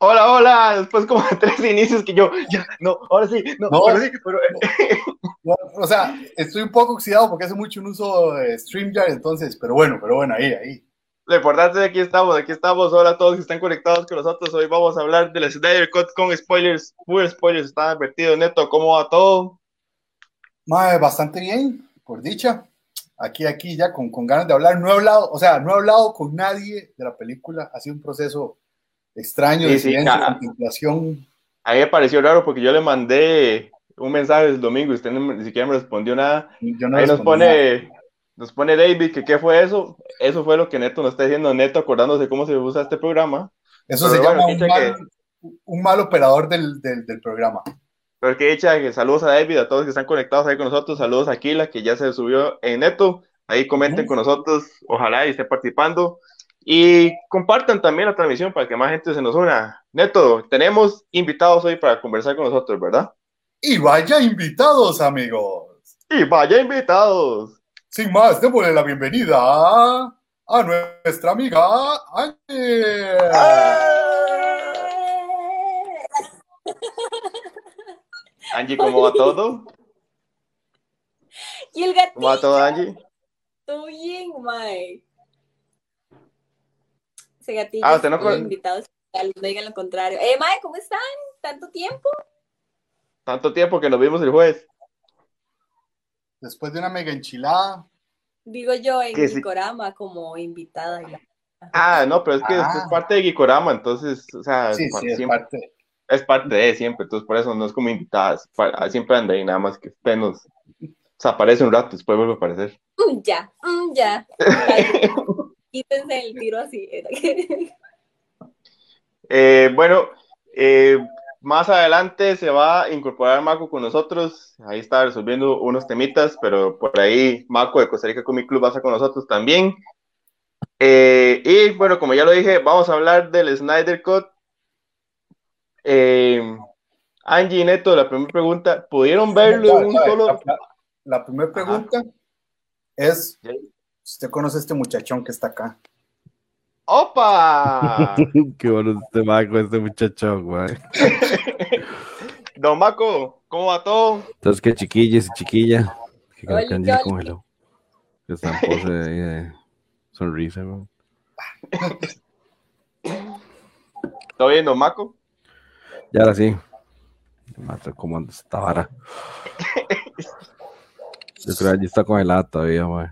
Hola, hola, después como de tres inicios que yo, ya, no, ahora sí, no, ahora sí, pero... o sea, estoy un poco oxidado porque hace mucho un uso de StreamYard, entonces, pero bueno, pero bueno, ahí, ahí. Lo importante es que aquí estamos, aquí estamos, hola a todos que están conectados con nosotros, hoy vamos a hablar del Snyder Cut con spoilers, full spoilers, está advertido, Neto, ¿cómo va todo? Madre, bastante bien, por dicha, aquí, aquí ya con, con ganas de hablar, no he hablado, o sea, no he hablado con nadie de la película, ha sido un proceso extraño de silencio, contemplación. A mí me pareció raro porque yo le mandé un mensaje el domingo y usted ni siquiera me respondió nada. Ahí nos pone, nos pone David que qué fue eso. Eso fue lo que Neto nos está diciendo, Neto acordándose cómo se usa este programa. Eso se llama un mal, operador del, del, programa. Pero que echa que saludos a David, a todos que están conectados ahí con nosotros, saludos a Aquila que ya se subió en Neto. Ahí comenten con nosotros, ojalá y esté participando. Y compartan también la transmisión para que más gente se nos una. Neto, tenemos invitados hoy para conversar con nosotros, ¿verdad? Y vaya invitados, amigos. Y vaya invitados. Sin más, démosle la bienvenida a, nuestra amiga Angie. Angie, ¿cómo va todo? ¿Y el gatito? ¿Cómo va todo, Angie? Todo bien, Mike gatillo. Ah, usted no con... invitados no digan lo contrario. Eh, Mae, ¿cómo están? ¿Tanto tiempo? Tanto tiempo que nos vimos el jueves. Después de una mega enchilada. Digo yo en Gicorama como invitada. Ah, no, pero es que es ah. parte de Gicorama, entonces, o sea, sí, sí, es, parte. es parte de siempre, entonces por eso no es como invitada, siempre anda ahí, nada más que usted nos o sea, aparece un rato, después vuelve a aparecer. Mm, ya, mm, ya. quítense el tiro así. eh, bueno, eh, más adelante se va a incorporar Maco con nosotros. Ahí está resolviendo unos temitas, pero por ahí Maco de Costa Rica Comic Club va a estar con nosotros también. Eh, y bueno, como ya lo dije, vamos a hablar del Snyder Cut. Eh, Angie y Neto, la primera pregunta, ¿pudieron verlo en un solo? La, primera pregunta es Usted conoce a este muchachón que está acá. ¡Opa! Qué bueno este Maco, este muchachón, güey. Don Maco, ¿cómo va todo? Entonces, qué chiquilla y chiquilla. Que Candy congeló. Que está en pose ahí de sonrisa, güey. ¿Todo bien, Don Maco? Ya ahora sí. Mata cómo anda esta vara. Yo creo que allí está congelada todavía, güey.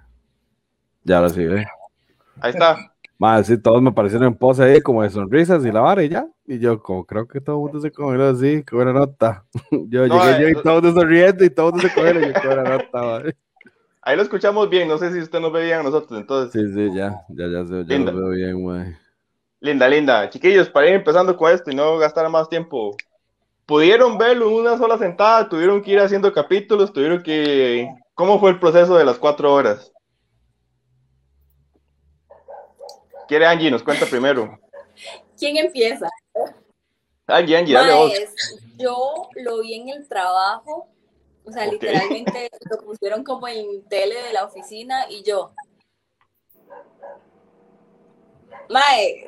Ya lo sigue. Ahí está. Más, sí, todos me parecieron en pose ahí como de sonrisas y la vara y ya. Y yo, como creo que todo el mundo se cogió así, qué buena nota. Yo llegué yo y eh, todo el mundo sonriendo y todo el mundo se cogió y qué buena nota, Ahí lo escuchamos bien, no sé si usted nos ve bien a nosotros, entonces. Sí, sí, ya, ya, ya, ya lo veo bien, güey. Linda, linda. Chiquillos, para ir empezando con esto y no gastar más tiempo, ¿pudieron verlo en una sola sentada? ¿Tuvieron que ir haciendo capítulos? ¿Tuvieron que...? ¿Cómo fue el proceso de las cuatro horas? Quiere Angie? Nos cuenta primero. ¿Quién empieza? Angie, Angie, dale vos. Yo lo vi en el trabajo, o sea, literalmente lo pusieron como en tele de la oficina y yo. Mae,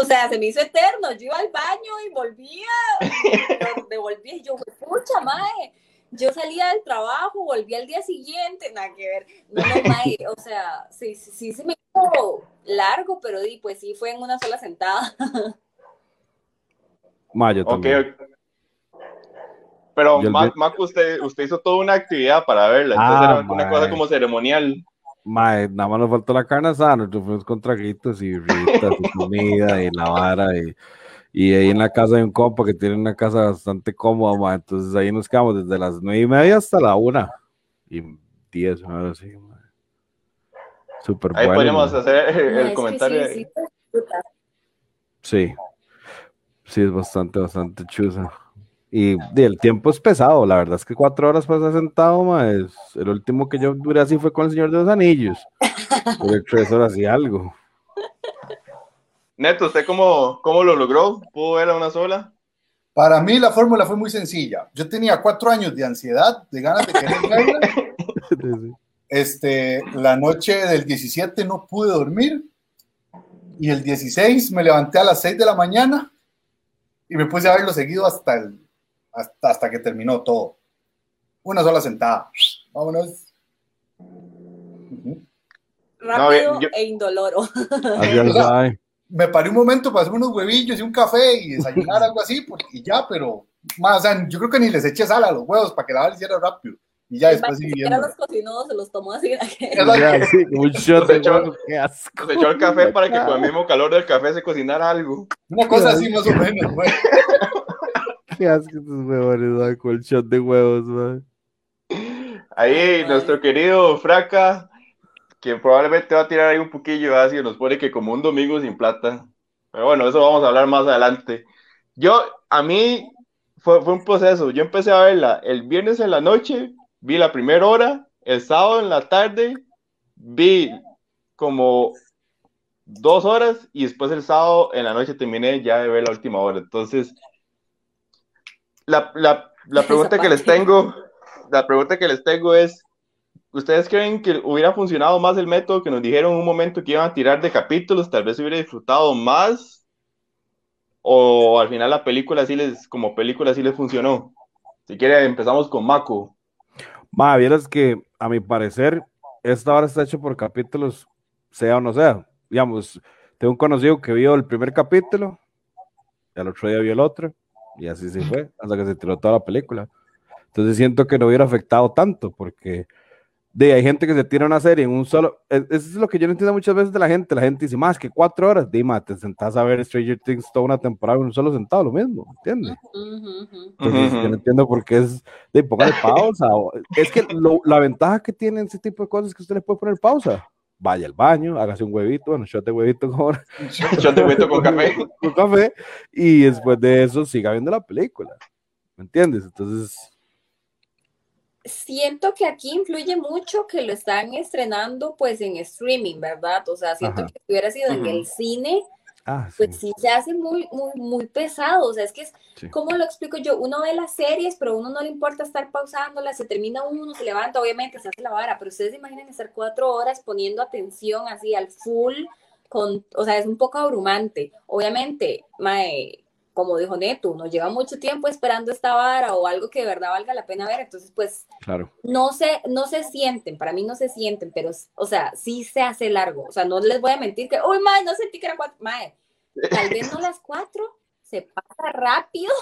o sea, se me hizo eterno. Yo iba al baño y volvía, devolvía y yo, pucha, mae yo salía del trabajo, volví al día siguiente, nada que ver. No, no, o sea, sí, sí, sí se me hizo largo, pero di, pues sí fue en una sola sentada. Mayo también. Pero, Maco, usted, usted hizo toda una actividad para verla, entonces ah, era una cosa como ceremonial. Mae, nada más nos faltó la carne asada, nosotros fuimos con traguitos y ritas y comida y la vara y y ahí en la casa hay un compa que tiene una casa bastante cómoda, entonces ahí nos quedamos desde las nueve y media hasta la una y diez, así, Súper bueno. Ahí podemos hacer el, comentario. Sí, sí, es bastante, bastante chusa. Y, el tiempo es pesado, la verdad es que cuatro horas para sentado, es, el último que yo duré así fue con el Señor de los Anillos. tres horas y algo. Neto, ¿usted cómo, cómo lo logró? ¿Pudo ver a una sola? Para mí la fórmula fue muy sencilla. Yo tenía cuatro años de ansiedad, de ganas de querer verla. Este, la noche del 17 no pude dormir y el 16 me levanté a las 6 de la mañana y me puse a verlo seguido hasta, el, hasta, hasta que terminó todo. Una sola sentada. Vámonos. Rápido e indoloro. Me paré un momento para hacer unos huevillos y un café y desayunar algo así, y ya, pero más, o sea, yo creo que ni les eché sal a los huevos para que la hiciera rápido. Y ya después sí viendo. los cocinó, se los tomó así. un shot se echó, se echó el café para que con el mismo calor del café se cocinara algo. Una cosa así más o menos, güey. Qué asco estos huevones, con el shot de huevos, güey. Ahí nuestro querido Fraca, quien probablemente va a tirar ahí un poquillo así, nos pone que como un domingo sin plata. Pero bueno, eso vamos a hablar más adelante. Yo, a mí, fue, fue un proceso. Yo empecé a verla el viernes en la noche, vi la primera hora, el sábado en la tarde, vi como dos horas y después el sábado en la noche terminé ya de ver la última hora. Entonces, la, la, la pregunta que les tengo la pregunta que les tengo es, ¿ustedes creen que hubiera funcionado más el método que nos dijeron en un momento que iban a tirar de capítulos? Tal vez hubiera disfrutado más. O al final la película sí les, como película sí les funcionó. Si quiere, empezamos con Mako. Ma, vieras que a mi parecer, esta hora está hecho por capítulos, sea o no sea. Digamos, tengo un conocido que vio el primer capítulo, y al otro día vio el otro, y así se fue, hasta que se tiró toda la película. Entonces siento que no hubiera afectado tanto, porque de, hay gente que se tira una serie en un solo. Eso es lo que yo no entiendo muchas veces de la gente. La gente dice, más que cuatro horas, dime, te sentás a ver Stranger Things toda una temporada en un solo sentado, lo mismo, ¿entiendes? Entonces, yo no entiendo por qué es de póngale pausa. es que la ventaja que tiene ese tipo de cosas es que usted le puede poner pausa. Vaya al baño, hágase un huevito, bueno, shot de huevito con, shot de huevito con café. con café, y después de eso siga viendo la película. ¿Me entiendes? Entonces, siento que aquí influye mucho que lo están estrenando pues en streaming, ¿verdad? O sea, siento que si hubiera sido en el cine, ah, pues sí. se hace muy, muy, muy pesado. O sea, es que es, ¿cómo lo explico yo? Uno ve las series, pero a uno no le importa estar pausándolas, se termina uno, se levanta, obviamente se hace la vara, pero ustedes imaginan estar cuatro horas poniendo atención así al full, con, o sea, es un poco abrumante. Obviamente, mae, como dijo Neto, nos lleva mucho tiempo esperando esta vara o algo que de verdad valga la pena ver, entonces pues claro. no se, no se sienten, para mí no se sienten, pero o sea, sí se hace largo, o sea, no les voy a mentir que, uy, madre, no sentí que era cuatro, madre, tal vez no las cuatro, se pasa rápido,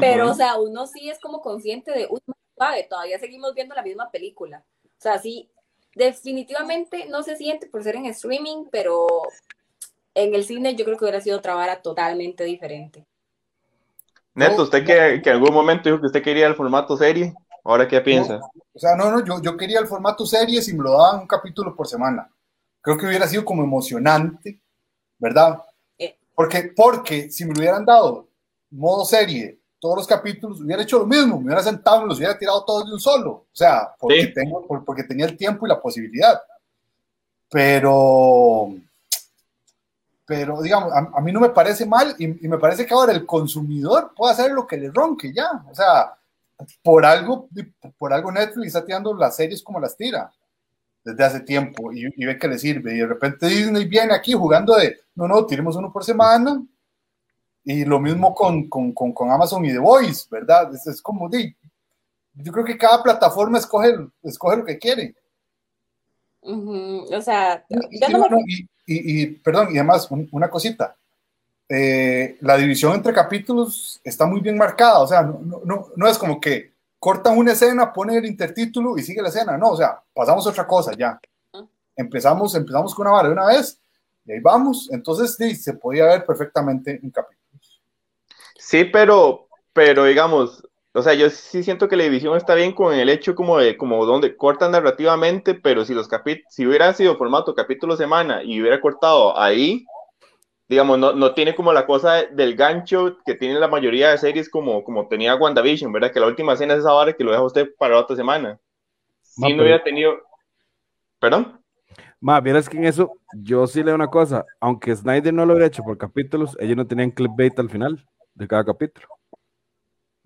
pero o sea, uno sí es como consciente de, uy, madre, todavía seguimos viendo la misma película, o sea, sí, definitivamente no se siente por ser en streaming, pero en el cine yo creo que hubiera sido otra vara totalmente diferente. Neto, usted que, que, en algún momento dijo que usted quería el formato serie, ¿ahora qué piensa? o sea, no, no, yo, yo quería el formato serie si me lo daban un capítulo por semana. Creo que hubiera sido como emocionante, ¿verdad? Eh. Porque, porque si me lo hubieran dado modo serie, todos los capítulos, hubiera hecho lo mismo, me hubiera sentado y los hubiera tirado todos de un solo. O sea, porque, tengo, porque tenía el tiempo y la posibilidad. Pero pero digamos, a, mí no me parece mal y, me parece que ahora el consumidor puede hacer lo que le ronque ya. O sea, por algo, por algo Netflix está tirando las series como las tira desde hace tiempo y, ve que le sirve. Y de repente Disney viene aquí jugando de, no, no, tiremos uno por semana. Y lo mismo con, con, con, Amazon y The Voice, ¿verdad? Es, es como, de, yo creo que cada plataforma escoge, escoge lo que quiere. O sea, y, perdón, y además, una cosita. Eh, la división entre capítulos está muy bien marcada, o sea, no, no, no, es como que cortan una escena, ponen el intertítulo y sigue la escena, no, o sea, pasamos a otra cosa ya. Empezamos, empezamos con una vara de una vez y ahí vamos, entonces sí, se podía ver perfectamente en capítulos. Sí, pero, pero digamos, o sea, yo sí siento que la división está bien con el hecho como de, como donde cortan narrativamente, pero si los capítulos, si hubiera sido formato capítulo semana y hubiera cortado ahí, digamos, no, no tiene como la cosa del gancho que tiene la mayoría de series como, como tenía WandaVision, ¿verdad? Que la última escena es esa hora que lo deja usted para la otra semana. Si no hubiera tenido... ¿Perdón? Más, vieras que en eso, yo sí leo una cosa, aunque Snyder no lo hubiera hecho por capítulos, ellos no tenían clickbait al final de cada capítulo.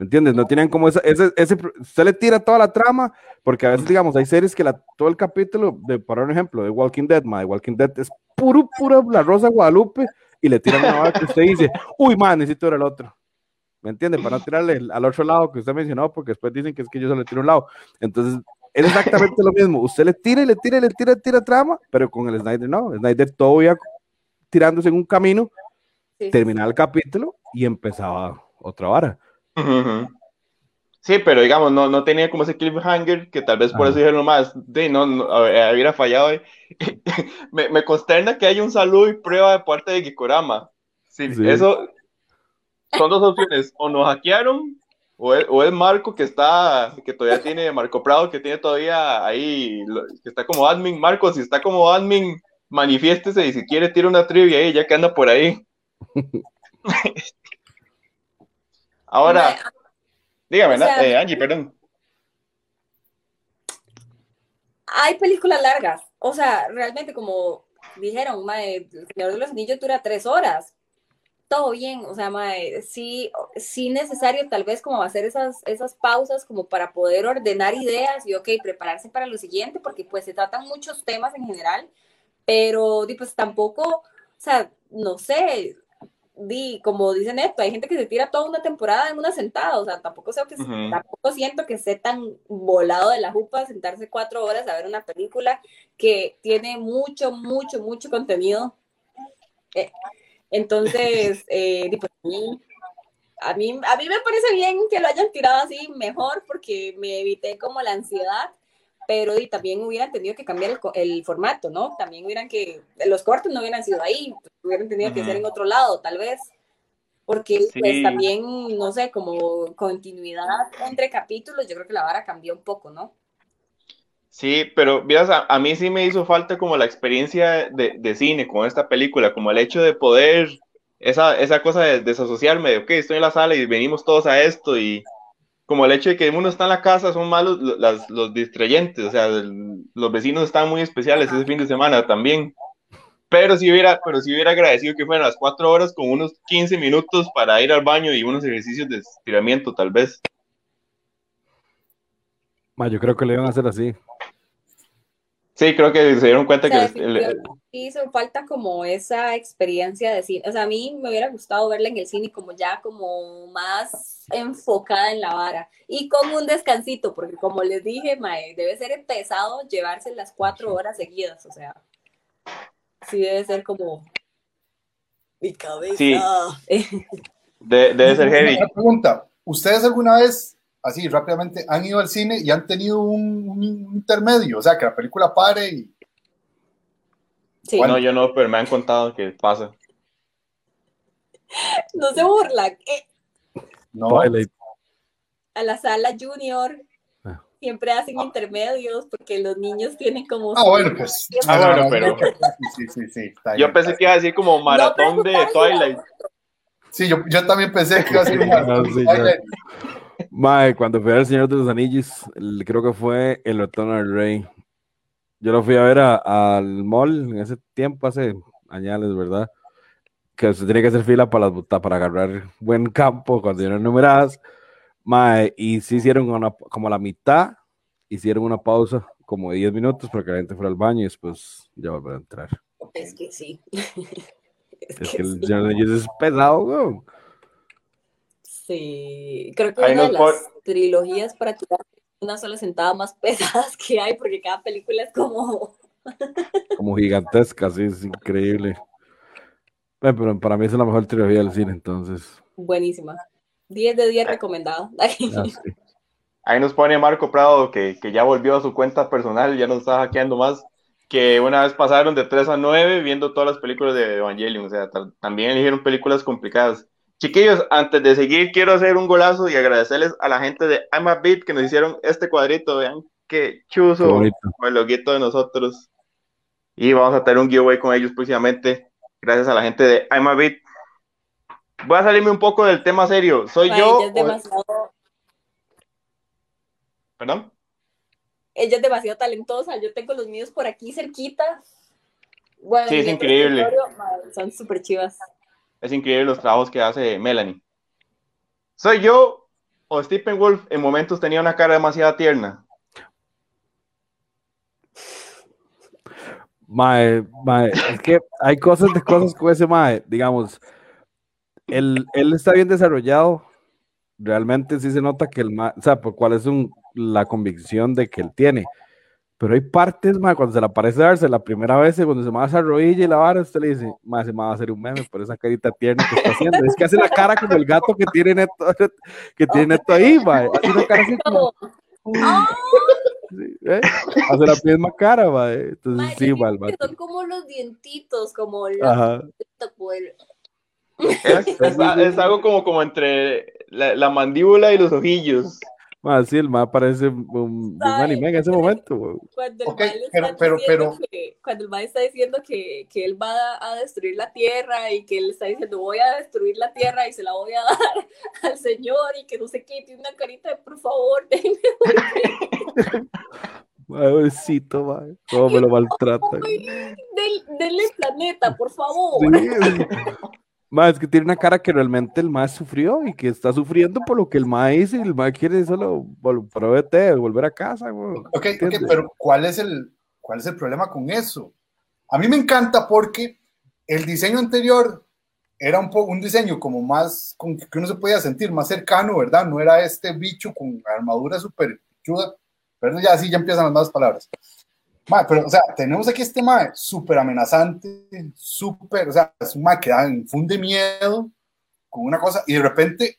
¿Me entiendes? No tienen como ese, ese, ese, usted le tira toda la trama, porque a veces, digamos, hay series que la, todo el capítulo, de, para un ejemplo, de Walking Dead, ma, Walking Dead es puro, pura la Rosa Guadalupe, y le tiran una hora que usted dice, uy, man, necesito ver el otro. ¿Me entiende? Para no tirarle al otro lado que usted mencionó, porque después dicen que es que yo solo le tiro un lado. Entonces, es exactamente lo mismo. Usted le tira y le tira y le tira, tira trama, pero con el Snyder no. Snyder todo iba tirándose en un camino, terminaba el capítulo y empezaba otra vara. Sí, pero digamos, no, no tenía como ese cliffhanger que tal vez por eso dijeron más, de, no, no hubiera fallado. me, me, consterna que haya un saludo y prueba de parte de Gikorama. Sí, Eso son dos opciones, o nos hackearon, o es, o es, Marco que está, que todavía tiene, Marco Prado, que tiene todavía ahí, que está como admin. Marco, si está como admin, manifiéstese y si quiere tira una trivia ahí, ya que anda por ahí. Ahora, dígame, eh, Angie, perdón. Hay películas largas, o sea, realmente como dijeron, El Señor de los Anillos dura tres horas. Todo bien, o sea, mae, sí, sí necesario tal vez como hacer esas, esas pausas como para poder ordenar ideas y, ok, prepararse para lo siguiente, porque pues se tratan muchos temas en general, pero pues tampoco, o sea, no sé, di, como dice Neto, hay gente que se tira toda una temporada en una sentada, o sea, tampoco, sé que, tampoco siento que esté tan volado de la jupa sentarse cuatro horas a ver una película que tiene mucho, mucho, mucho contenido. Eh, entonces, eh, pues, a, mí, a mí me parece bien que lo hayan tirado así mejor porque me evité como la ansiedad pero y también hubieran tenido que cambiar el, formato, ¿no? También hubieran que, los cortes no hubieran sido ahí, hubieran tenido que ser en otro lado, tal vez, porque pues también, no sé, como continuidad entre capítulos, yo creo que la vara cambió un poco, ¿no? Sí, pero miras, a, mí sí me hizo falta como la experiencia de, de, cine con esta película, como el hecho de poder, esa, esa cosa de desasociarme, de, ok, estoy en la sala y venimos todos a esto y como el hecho de que uno está en la casa, son malos los, los distrayentes, o sea, los vecinos están muy especiales ese fin de semana también. Pero si hubiera, pero si hubiera agradecido que fueran las cuatro horas con unos 15 minutos para ir al baño y unos ejercicios de estiramiento, tal vez. yo creo que le iban a hacer así. Sí, creo que se dieron cuenta que... hizo falta como esa experiencia de cine. O sea, a mí me hubiera gustado verla en el cine como ya como más enfocada en la vara y con un descansito, porque como les dije, mae, debe ser pesado llevarse las cuatro horas seguidas. O sea, sí debe ser como mi cabeza. Sí. debe ser heavy. Una pregunta, ¿ustedes alguna vez así rápidamente, han ido al cine y han tenido un, intermedio, o sea, que la película pare y... Sí. Bueno, yo no, pero me han contado que pasa. No se burla. Eh. No. A la sala junior ah. siempre hacen intermedios porque los niños tienen como... Ah, bueno, pues... Ah, bueno, pero... Sí, sí, sí, yo pensé que iba a decir como maratón de Twilight. Sí, yo, yo también pensé que iba a ser un maratón de Twilight. Mae, cuando fui a El Señor de los Anillos, creo que fue El Retorno del Rey. Yo lo fui a ver al mall en ese tiempo, hace años, ¿verdad? Que se tiene que hacer fila para, las, para agarrar buen campo cuando eran numeradas. Mae, y sí hicieron una, como la mitad, hicieron una pausa como de 10 minutos para que la gente fuera al baño y después ya volver a entrar. Es que sí. es, que, el Señor de los Anillos es pesado, güey. Sí, creo que una de las trilogías para tirar una sola sentada más pesadas que hay, porque cada película es como... como gigantesca, sí, es increíble. pero para mí es la mejor trilogía del cine, entonces. Buenísima. 10 de 10 recomendado. Ah, Ahí nos pone Marco Prado que, que, ya volvió a su cuenta personal, ya no está hackeando más, que una vez pasaron de 3 a 9 viendo todas las películas de Evangelion, o sea, también eligieron películas complicadas. Chiquillos, antes de seguir, quiero hacer un golazo y agradecerles a la gente de I'm a Beat que nos hicieron este cuadrito. Vean qué chuzo con el loguito de nosotros. Y vamos a tener un giveaway con ellos próximamente. Gracias a la gente de I'm a Beat. Voy a salirme un poco del tema serio. ¿Soy yo? Es demasiado... ¿Perdón? Ella es demasiado talentosa. Yo tengo los míos por aquí cerquita Bueno, sí, es increíble. Son súper chivas. Es increíble los trabajos que hace Melanie. ¿Soy yo o Stephen Wolf en momentos tenía una cara demasiado tierna? Mae, es que hay cosas de cosas con ese mae, digamos, él, él está bien desarrollado, realmente sí se nota que el mae, o sea, por cuál es un, la convicción de que él tiene, pero hay partes, mae, cuando se le aparece darse la primera vez, cuando se me esa rodilla y la vara, usted le dice, mae, se me va a hacer un meme por esa carita tierna que está haciendo, es que hace la cara como el gato que tiene Neto, que tiene Neto ahí, mae, hace una cara así como... ¡Ah! ¿eh? Hace la misma cara, va. Entonces sí, va, Son como los dientitos, como los... Es, algo como, como entre la, la, mandíbula y los ojillos. Ah, sí, el más parece un, un, anime en ese momento. Cuando el okay, pero, pero, pero... Que, cuando el mal está diciendo que, que, él va a destruir la tierra y que él está diciendo voy a destruir la tierra y se la voy a dar al Señor y que no sé qué, tiene una carita de por favor, déjeme Pobrecito, madre. Cómo me lo maltrata. denle planeta, por favor. Más es que tiene una cara que realmente el más sufrió y que está sufriendo por lo que el más hizo y el más quiere solo volver, volver a casa. Ok, pero ¿cuál es, el, ¿cuál es el problema con eso? A mí me encanta porque el diseño anterior era un, un diseño como más, con que uno se podía sentir más cercano, ¿verdad? No era este bicho con armadura súper chuda, pero ya así ya empiezan las malas palabras pero, o sea, tenemos aquí este mae súper amenazante, súper, o sea, es un mae que da, infunde miedo con una cosa y de repente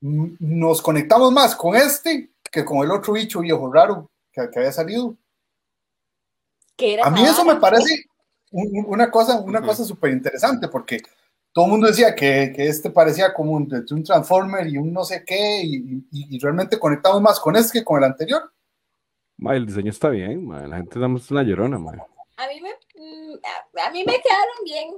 nos conectamos más con este que con el otro bicho viejo raro que, que había salido. a mí eso me parece una cosa, una cosa súper interesante porque todo el mundo decía que, que, este parecía como un, un, Transformer y un no sé qué y, y realmente conectamos más con este que con el anterior el diseño está bien, la gente damos una llorona, A mí me, mm, a, mí me quedaron bien.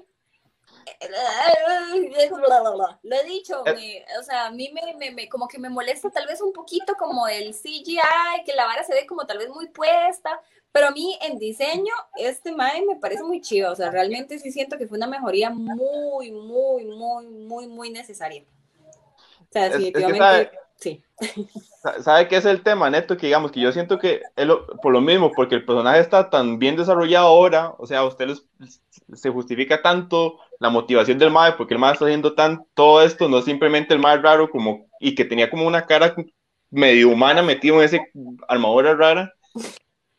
Lo he dicho, eh. o sea, a mí me, me, como que me molesta tal vez un poquito como el CGI, que la vara se ve como tal vez muy puesta, pero a mí en diseño este mae me parece muy chido, o sea, realmente sí siento que fue una mejoría muy, muy, muy, muy, muy necesaria. O sea, definitivamente... Sí. ¿Sabe qué es el tema, Neto? Que digamos que yo siento que por lo mismo, porque el personaje está tan bien desarrollado ahora, o sea, a usted se justifica tanto la motivación del MAE, porque el MAE está haciendo tan, todo esto, no simplemente el MAE raro como, y que tenía como una cara medio humana metido en ese armadura rara,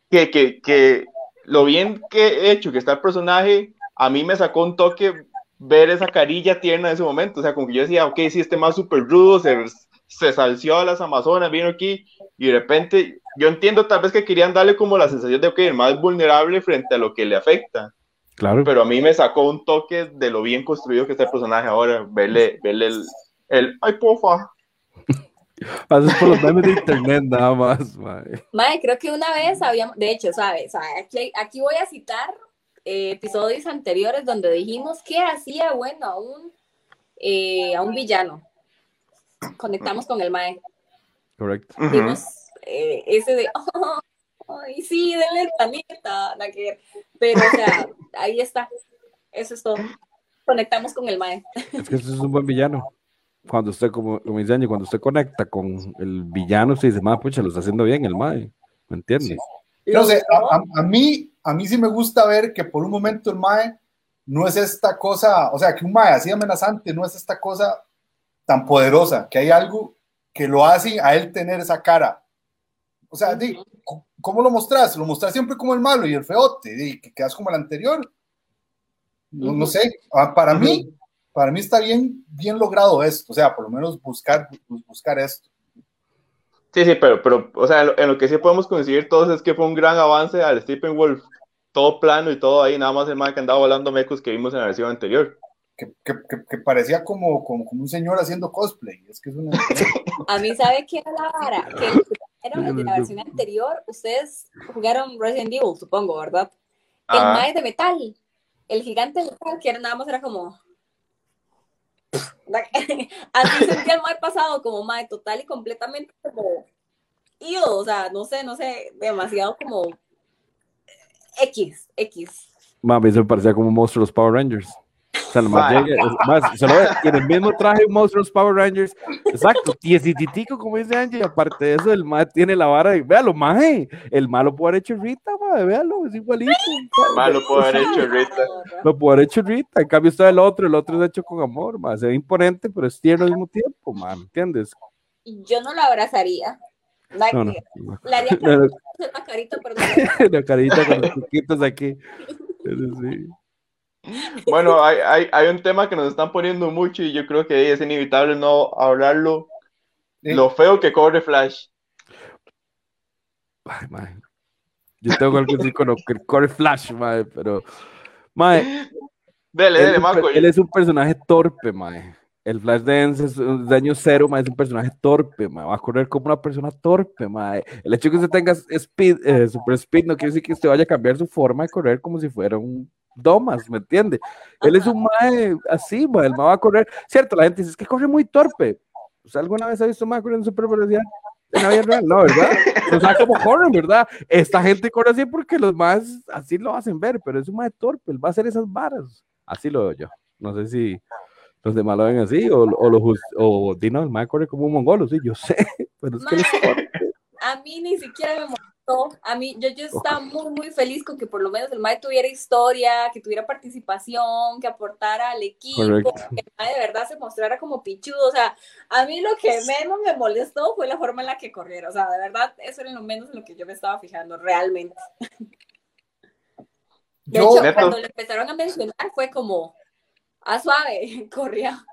que, que, que lo bien que he hecho que está el personaje, a mí me sacó un toque ver esa carilla tierna en ese momento, o sea, como que yo decía, ok, sí, este más súper rudo, se se salció a las Amazonas, vino aquí y de repente, yo entiendo tal vez que querían darle como la sensación de que el más vulnerable frente a lo que le afecta. Claro. Pero a mí me sacó un toque de lo bien construido que está el personaje ahora, verle, verle el, el ay, pofa. Haces por los memes de internet nada más. Mae, creo que una vez habíamos, de hecho, ¿sabes? Aquí, aquí voy a citar eh, episodios anteriores donde dijimos que hacía bueno a un, eh, a un villano conectamos con el mae. Correcto. Eh, ese de, ay, sí, denle el planeta, pero o sea, ahí está, eso es todo. Conectamos con el mae. Es que eso es un buen villano. Cuando usted, como, como dice cuando usted conecta con el villano, se dice, mae, pucha, lo está haciendo bien el mae, ¿me entiendes? No sé, a, mí, a mí sí me gusta ver que por un momento el mae no es esta cosa, o sea, que un mae así amenazante no es esta cosa tan poderosa, que hay algo que lo hace a él tener esa cara. O sea, ¿cómo lo mostras? Lo mostras siempre como el malo y el feote, y que quedas como el anterior. No, sé, ah, para mí, para mí está bien, bien logrado esto, o sea, por lo menos buscar, buscar esto. Sí, sí, pero, pero, o sea, en lo, que sí podemos coincidir todos es que fue un gran avance al Stephen Wolf, todo plano y todo ahí, nada más el man que andaba volando mecos que vimos en la versión anterior que, parecía como, como, un señor haciendo cosplay. Es que es una... A mí, ¿sabe qué era la vara? Que era en la versión anterior, ustedes jugaron Resident Evil, supongo, ¿verdad? El ah. de metal, el gigante de metal, que era, nada más era como... Así sentía el mae pasado, como mae total y completamente como... o sea, no sé, no sé, demasiado como X, X. Mami, se me parecía como un monstruo de los Power Rangers. O sea, más llega, más, se lo ve, tiene el mismo traje un monstruo de los Power Rangers. Exacto, tiesititico, como dice Angie. Aparte de eso, el más tiene la vara de, véalo, maje, el malo puede haber hecho Rita, maje, véalo, es igualito. El malo puede haber hecho Rita. Lo puede haber hecho Rita, en cambio está el otro, el otro es hecho con amor, más, se ve imponente, pero es tierno al mismo tiempo, man, ¿entiendes? Yo no lo abrazaría. La, no, no, no. La haría carita, perdón. la carita con los chiquitos aquí. Sí. Bueno, hay, hay, hay, un tema que nos están poniendo mucho y yo creo que es inevitable no hablarlo. Lo feo que corre Flash. Ay, Yo tengo algo así con lo que corre Flash, mae, pero. Mae, dele, dele, Marco. Él es un personaje torpe, mae. El Flash Dance es un daño cero, mae, es un personaje torpe, mae. Va a correr como una persona torpe, mae. El hecho de que usted tenga speed, eh, super speed no quiere decir que usted vaya a cambiar su forma de correr como si fuera un domas, ¿me entiende? Él es un mae así, mae, el mae va a correr. Cierto, la gente dice, es que corre muy torpe. ¿Alguna vez ha visto mae corriendo super velocidad? En la vida real, no, ¿verdad? O sea, como corren, ¿verdad? Esta gente corre así porque los más así lo hacen ver, pero es un mae torpe, él va a hacer esas varas. Así lo veo yo. No sé si los demás lo ven así, o, o, lo o Dino, el mae corre como un mongolo, sí, yo sé, pero es que A mí ni siquiera me a mí, yo, yo estaba muy, muy feliz con que por lo menos el MAE tuviera historia, que tuviera participación, que aportara al equipo, que el MAE de verdad se mostrara como pichudo. O sea, a mí lo que menos me molestó fue la forma en la que corriera. O sea, de verdad, eso era lo menos en lo que yo me estaba fijando, realmente. De hecho, cuando le empezaron a mencionar, fue como, a suave, corría.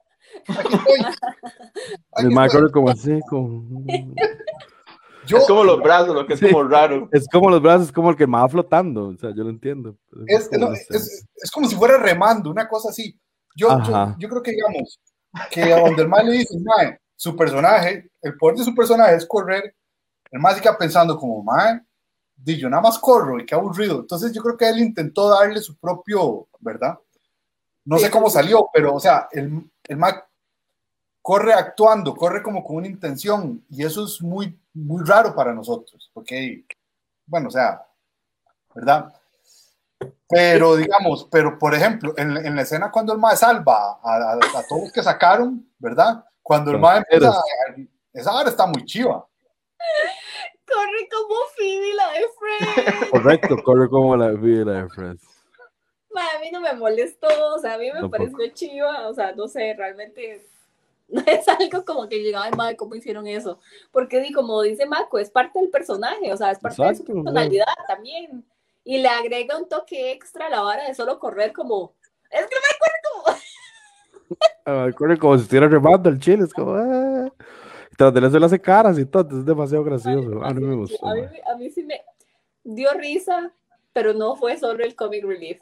El MAE corre como así, como es como los brazos, lo que es como raro. Es como los brazos, es como el que va flotando, o sea, yo lo entiendo. Es, como si fuera remando, una cosa así. Yo, yo, creo que, digamos, que a donde el mal le dice, mae, su personaje, el poder de su personaje es correr, el más se queda pensando como, mae, yo nada más corro y qué aburrido. Entonces yo creo que él intentó darle su propio, ¿verdad? No sé cómo salió, pero, o sea, el, el Mac corre actuando, corre como con una intención y eso es muy, muy raro para nosotros, porque, bueno, o sea, ¿verdad? Pero digamos, pero por ejemplo, en, en la escena cuando el mae salva a, a, todos los que sacaron, ¿verdad? Cuando el mae empieza, esa hora está muy chiva. Corre como Phoebe la de Fred. Correcto, corre como la Phoebe la de A mí no me molestó, o sea, a mí me pareció chiva, o sea, no sé, realmente no es algo como que llegaba, madre, ¿cómo hicieron eso? Porque, como dice Marco, es parte del personaje, o sea, es parte de su personalidad también. Y le agrega un toque extra a la vara de solo correr como. Es que me acuerdo como. corre como si estuviera remando el chile, es como. Ah. Y tras de eso le hace caras y todo, es demasiado gracioso. a, mí me gustó, a, mí, sí me dio risa, pero no fue solo el comic relief.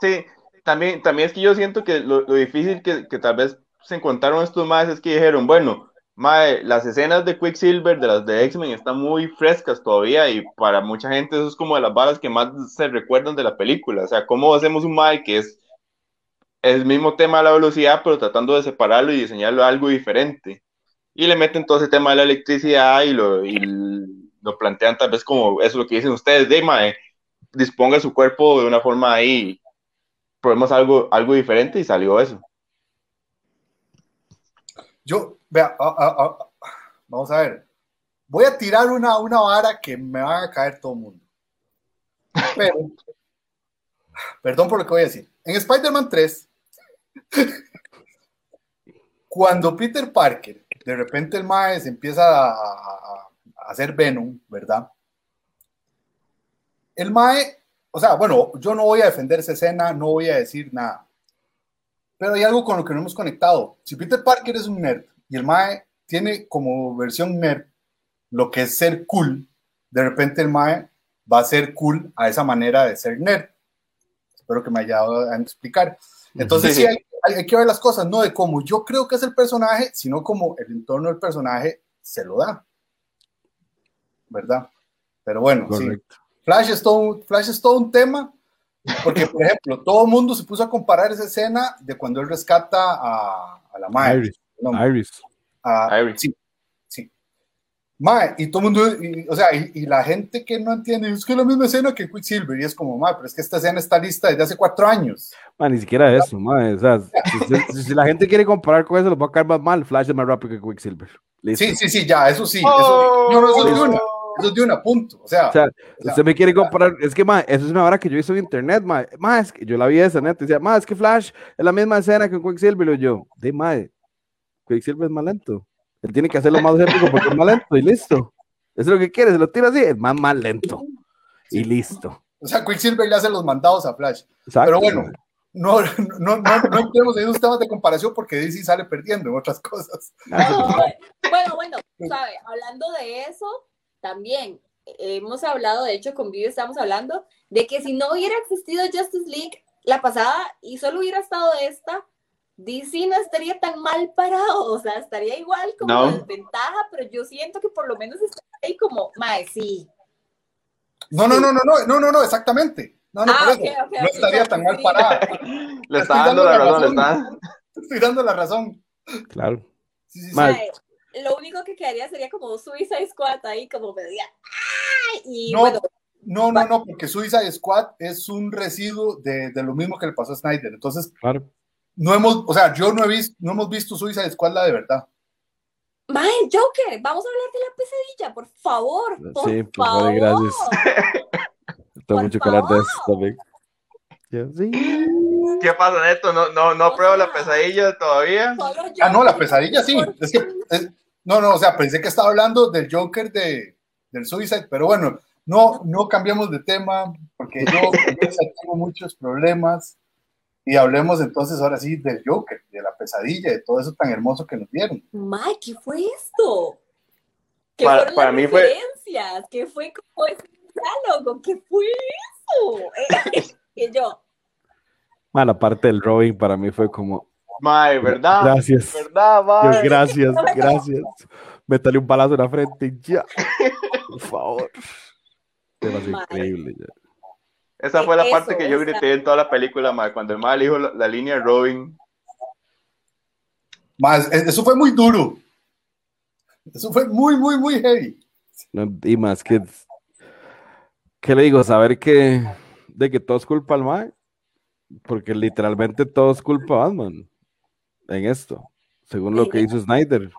Sí, también, también es que yo siento que lo, difícil que, que, tal vez se encontraron estos más es que dijeron, bueno, mae, las escenas de Quicksilver, de las de X-Men, están muy frescas todavía y para mucha gente eso es como de las balas que más se recuerdan de la película. O sea, ¿cómo hacemos un mae que es el mismo tema de la velocidad, pero tratando de separarlo y diseñarlo algo diferente? Y le meten todo ese tema de la electricidad y lo, y lo plantean tal vez como eso es lo que dicen ustedes, de mae, disponga su cuerpo de una forma ahí, probemos algo, algo diferente y salió eso. Yo, vea, vamos a ver. Voy a tirar una, una vara que me va a caer todo el mundo. Pero, perdón por lo que voy a decir. En Spider-Man 3, cuando Peter Parker, de repente el Mae empieza a, a, hacer Venom, ¿verdad? El Mae, o sea, bueno, yo no voy a defender esa escena, no voy a decir nada. Pero hay algo con lo que no hemos conectado. Si Peter Parker es un nerd y el Mae tiene como versión nerd lo que es ser cool, de repente el Mae va a ser cool a esa manera de ser nerd. Espero que me haya dado a explicar. Entonces, sí, hay, que ver las cosas, no de cómo yo creo que es el personaje, sino como el entorno del personaje se lo da. ¿Verdad? Pero bueno, sí. Flash es, todo, Flash es todo un tema porque, por ejemplo, todo el mundo se puso a comparar esa escena de cuando él rescata a, la madre. Iris. Iris. Iris. Sí, sí. Mae, y todo el mundo, o sea, y, la gente que no entiende, es que es la misma escena que Quicksilver, y es como, mae, pero es que esta escena está lista desde hace cuatro años. Mae, ni siquiera eso, mae, o sea, si, la gente quiere comparar con eso, lo va a caer más mal, Flash es más rápido que Quicksilver. Sí, sí, sí, ya, eso sí, eso, no, no, de una, eso es de una, punto, o sea. O sea, usted me quiere comparar, es que, mae, eso es una hora que yo hice en internet, mae, mae, es que yo la vi esa, neta, decía, mae, es que Flash es la misma escena que Quicksilver, y yo, de mae, Quicksilver es más lento. Él tiene que hacerlo más épico porque es más lento y listo. Eso es lo que quiere, se lo tira así, es más, más lento. Y listo. O sea, Quicksilver le hace los mandados a Flash. Pero bueno, no, no, no, no entremos en esos temas de comparación porque DC sale perdiendo en otras cosas. bueno, bueno, sabe, hablando de eso, también hemos hablado, de hecho con Vivi estamos hablando, de que si no hubiera existido Justice League la pasada y solo hubiera estado esta, DC no estaría tan mal parado, o sea, estaría igual como desventaja, pero yo siento que por lo menos está ahí como, mae, sí. No, no, no, no, no, no, no, no, exactamente. No, no, ah, no estaría tan mal parado. Le está dando la razón, le está. Estoy dando la razón. Claro. Sí, sí, sí. Lo único que quedaría sería como Suicide Squad ahí, como pedía. Y no, bueno. No, no, no, porque Suicide Squad es un residuo de, de lo mismo que le pasó a Snyder. Entonces, claro no hemos, o sea, yo no he visto, no hemos visto Suiza Squad la de verdad. Mae, Joker, vamos a hablar de la pesadilla, por favor. Por sí, por favor, gracias. Tengo mucho que hablar de esto también. Sí. ¿Qué pasa, Neto? ¿No, no, no pruebo la pesadilla todavía? Ah, no, la pesadilla sí. Es que, no, no, o sea, pensé que estaba hablando del Joker de, del Suicide, pero bueno, no, no cambiamos de tema, porque yo, yo tengo muchos problemas. Y hablemos entonces ahora sí del Joker, de la pesadilla, de todo eso tan hermoso que nos dieron. Mike, ¿qué fue esto? ¿Qué para, fueron para mí fue... ¿Qué fue como ese diálogo? ¿Qué fue eso? y yo. la parte del Robin para mí fue como. Mae, ¿verdad? Gracias. ¿Verdad, mae? gracias, gracias. Métale un palazo en la frente y ya. Por favor. Demasiado increíble ya. Esa fue la parte que yo grité en toda la película, cuando el mal dijo la, línea de Robin. Más, eso fue muy duro. Eso fue muy, muy, muy heavy. y más que. ¿Qué le digo? Saber que. De que todo es culpa al mal. Porque literalmente todo es culpa a Batman. En esto. Según lo que hizo Snyder.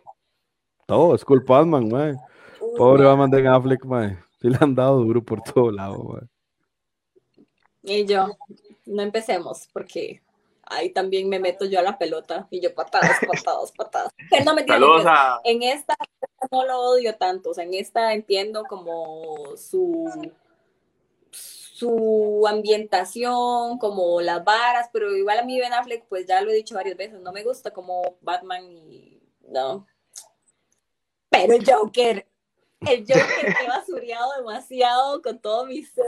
Todo es culpa a Batman, Pobre Batman de Affleck, man. Sí le han dado duro por todo lado, man. Y yo, no empecemos, porque ahí también me meto yo a la pelota y yo patadas, patadas, patadas. Pero no me En esta no lo odio tanto, o sea, en esta entiendo como su su ambientación, como las varas, pero igual a mí Ben Affleck, pues ya lo he dicho varias veces, no me gusta como Batman y no. Pero el Joker, el Joker que he basureado demasiado con todo mi ser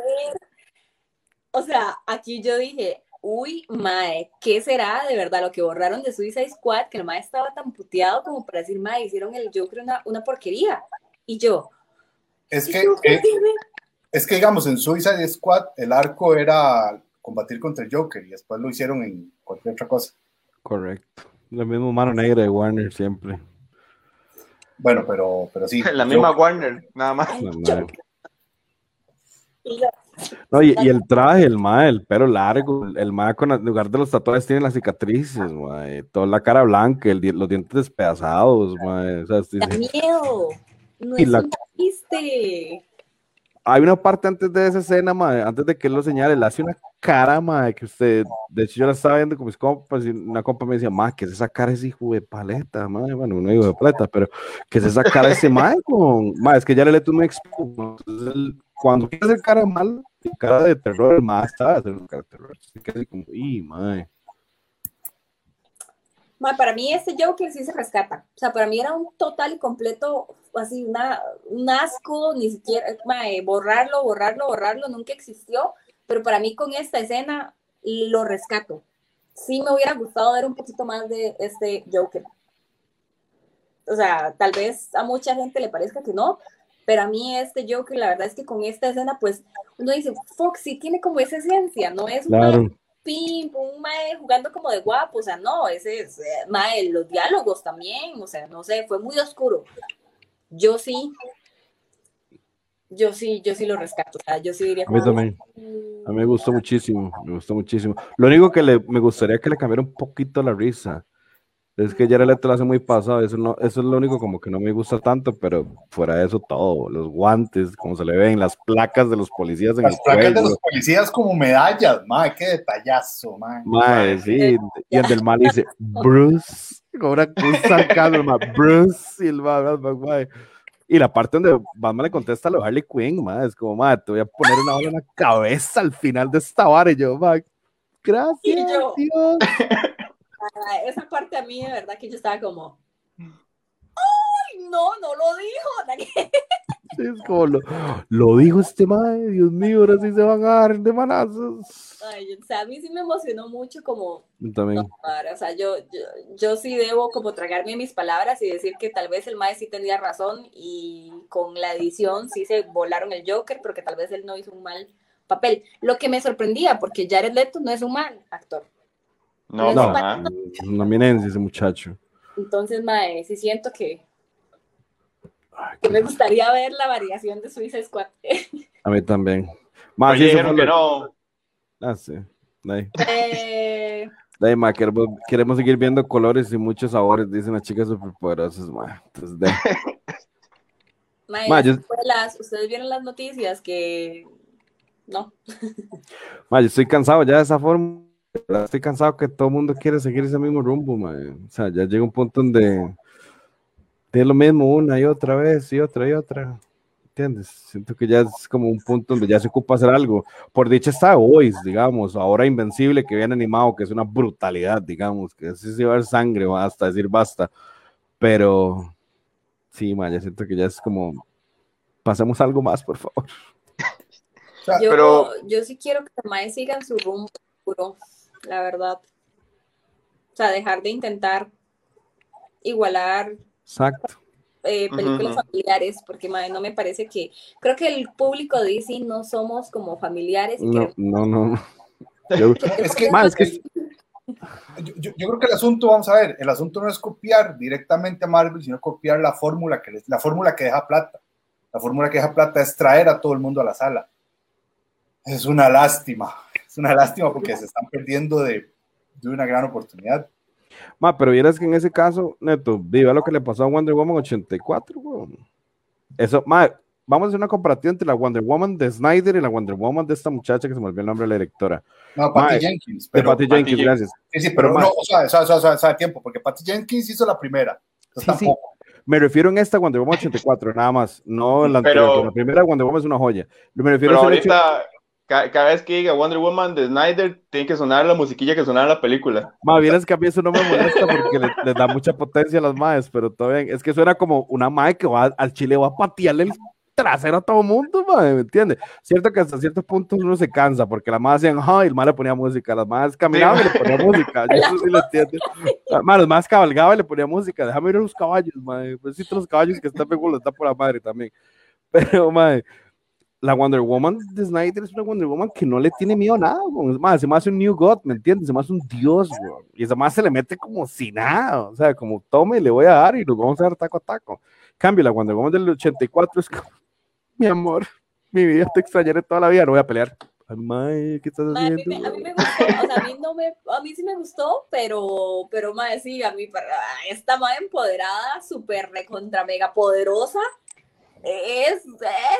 o sea, aquí yo dije, uy, mae, ¿qué será de verdad lo que borraron de Suicide Squad? Que el mae estaba tan puteado como para decir, mae, hicieron el Joker una, una porquería. Y yo, es que, es, que, digamos, en Suicide Squad el arco era combatir contra el Joker y después lo hicieron en cualquier otra cosa. Correcto. La misma mano negra de Warner siempre. Bueno, pero, pero sí. La misma Warner, nada más. No, y, el traje, el mae, el pelo largo, el mae con en lugar de los tatuajes tiene las cicatrices, mae, toda la cara blanca, el, los dientes despedazados, mae. O sea, miedo. No es un Hay una parte antes de esa escena, mae, antes de que él lo señale, le hace una cara, mae, que usted, de hecho yo la estaba viendo con mis compas y una compa me decía, mae, que es esa cara ese hijo de paleta, mae, bueno, no digo de paleta, pero que es esa cara ese mae con, mae, es que ya le leí un expo, entonces él cuando quiere hacer cara mal, cara de terror, más está haciendo cara de terror. Así que así como, ¡y, para mí ese Joker sí se rescata. O sea, para mí era un total y completo, así, una, un asco, ni siquiera, mae, borrarlo, borrarlo, borrarlo, nunca existió. Pero para mí con esta escena lo rescato. Sí me hubiera gustado ver un poquito más de este Joker. O sea, tal vez a mucha gente le parezca que no, pero a mí este Joker, la verdad es que con esta escena, pues uno dice, Foxy tiene como esa esencia, no es un pim, un mae jugando como de guapo, o sea, no, ese es eh, mae, los diálogos también, o sea, no sé, fue muy oscuro. Yo sí yo sí, yo sí lo rescato. yo sí diría. A mí también. A mí me gustó muchísimo, me gustó muchísimo. Lo único que le, me gustaría que le cambiara un poquito la risa. Es que Jared Leto lo hace muy pasado, eso, no, eso es lo único como que no me gusta tanto, pero fuera de eso todo, los guantes, como se le ven, las placas de los policías en las placas de los policías como medallas, madre, qué detallazo, madre. Madre, sí, y el del mal dice, Bruce, con una cruz Bruce, y el madre, y la parte donde Batman le contesta a lo Harley Quinn, madre, es como, madre, te voy a poner una bola en la cabeza al final de esta vara, y yo, madre, gracias, Dios. esa parte a mí de verdad que yo estaba como, ¡ay, no, no lo dijo! Es como lo, lo dijo este madre, Dios mío, ahora sí se van a dar de manazos. Ay, o sea, a mí sí me emocionó mucho como... También. o sea, yo, yo, yo, sí debo como tragarme mis palabras y decir que tal vez el maestro sí tenía razón y con la edición sí se volaron el Joker, pero que tal vez él no hizo un mal papel. Lo que me sorprendía, porque Jared Leto no es un mal actor. No, no, no, una eminencia ese muchacho. Entonces, mae, sí siento que, que me gustaría ver la variación de Suiza Squad. A mí también. Más dijeron que no. Ah, sí. Eh... ma, queremos, queremos, seguir viendo colores y muchos sabores, dicen las chicas superpoderosas, ma. Entonces, de... ma, yo... ustedes vieron las noticias que no. ma, yo estoy cansado ya de esa forma estoy cansado que todo el mundo quiere seguir ese mismo rumbo, O sea, ya llega un punto donde es lo mismo una y otra vez y otra y otra. ¿Entiendes? Siento que ya es como un punto donde ya se ocupa hacer algo. Por dicha está hoy, digamos, ahora Invencible que viene animado, que es una brutalidad, digamos, que así se va a ver sangre, hasta decir basta. Pero sí, ma, ya siento que ya es como pasemos algo más, por favor. Yo, Pero... yo sí quiero que los sigan su rumbo la verdad. O sea, dejar de intentar igualar Exacto. Eh, películas familiares, porque no me parece que, creo que el público de DC no somos como familiares. no, no, no, es que, Yo, creo que el asunto, vamos a ver, el asunto no es copiar directamente a Marvel, sino copiar la fórmula que, la fórmula que deja plata. La fórmula que deja plata es traer a todo el mundo a la sala. Es una lástima, es una lástima porque se están perdiendo de, de una gran oportunidad. Ma, pero vieras que en ese caso, Neto, viva lo que le pasó a Wonder Woman 84, Eso, ma, vamos a hacer una comparativa entre la Wonder Woman de Snyder y la Wonder Woman de esta muchacha que se me olvidó el nombre de la directora. No, Patty Jenkins. de Patty Jenkins, gracias. Sí, sí, pero, no, o sea, o sea, o sea, tiempo, porque Patty Jenkins hizo la primera. Sí, sí. Me refiero en esta Wonder Woman 84, nada más. No la anterior. La primera Wonder Woman es una joya. Me refiero pero ahorita, cada, vez que diga Wonder Woman de Snyder, tiene que sonar la musiquilla que sonaba en la película. Más bien es que a mí eso no me molesta porque le, da mucha potencia a las maes, pero todavía es que suena como una mae que va al chile, va a patearle el trasero a todo mundo, mae, ¿me entiendes? Cierto que hasta ciertos puntos uno se cansa porque las más hacían, ay, el mae le ponía música, las más caminaban y le ponía música, yo eso sí lo entiendo. Los más cabalgaba y le ponía música, déjame ir a los caballos, mae, pues sí, los caballos que están pegando, está por la madre también. Pero, mae, la Wonder Woman de Snyder es una Wonder Woman que no le tiene miedo a nada, Es más, se me hace un New God, ¿me entiendes? Se me hace un dios, Y esa más se le mete como si nada. O sea, como tome, le voy a dar y nos vamos a dar taco a taco. Cambio, la Wonder Woman del 84 es como, mi amor, mi vida te extrañaré toda la vida, no voy a pelear. Ay, ¿qué estás haciendo? A mí, me, a mí me gustó, o sea, a mí, no me, a mí sí me gustó, pero, pero, madre, sí, a mí, esta madre empoderada, súper recontra mega poderosa, es, bien,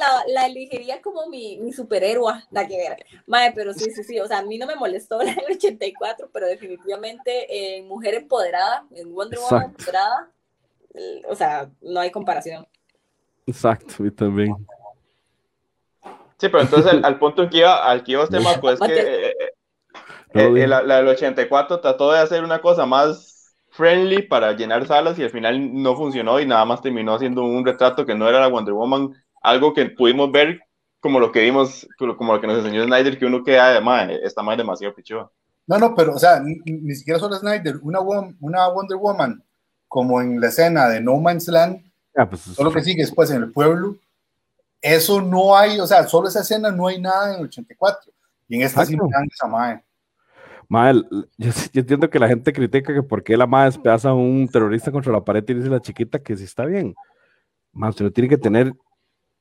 la, la elegiría como mi, mi superhéroe, la que ver. Madre, pero sí, sí, sí, o sea, a mí no me molestó la del 84, pero definitivamente en Mujer Empoderada, en Wonder Woman Empoderada, o sea, no hay comparación. Exacto, y también. Sí, pero entonces al, punto en que iba, al que iba este Marco, es que eh, eh, eh, la, la, del 84 trató de hacer una cosa más friendly para llenar salas y al final no funcionó y nada más terminó haciendo un retrato que no era la Wonder Woman algo que pudimos ver como lo que vimos, como lo que nos enseñó Snyder, que uno queda de madre, está más demasiado pichuda. No, no, pero, o sea, ni, siquiera solo Snyder, una, una Wonder Woman, como en la escena de No Man's Land, ah, pues, solo que sigue después en el pueblo, eso no hay, o sea, solo esa escena no hay nada en el 84, y en esta sí esa madre. Madre, yo, yo, entiendo que la gente critica que por qué la madre despedaza a un terrorista contra la pared y dice la chiquita que sí está bien más usted no tiene que tener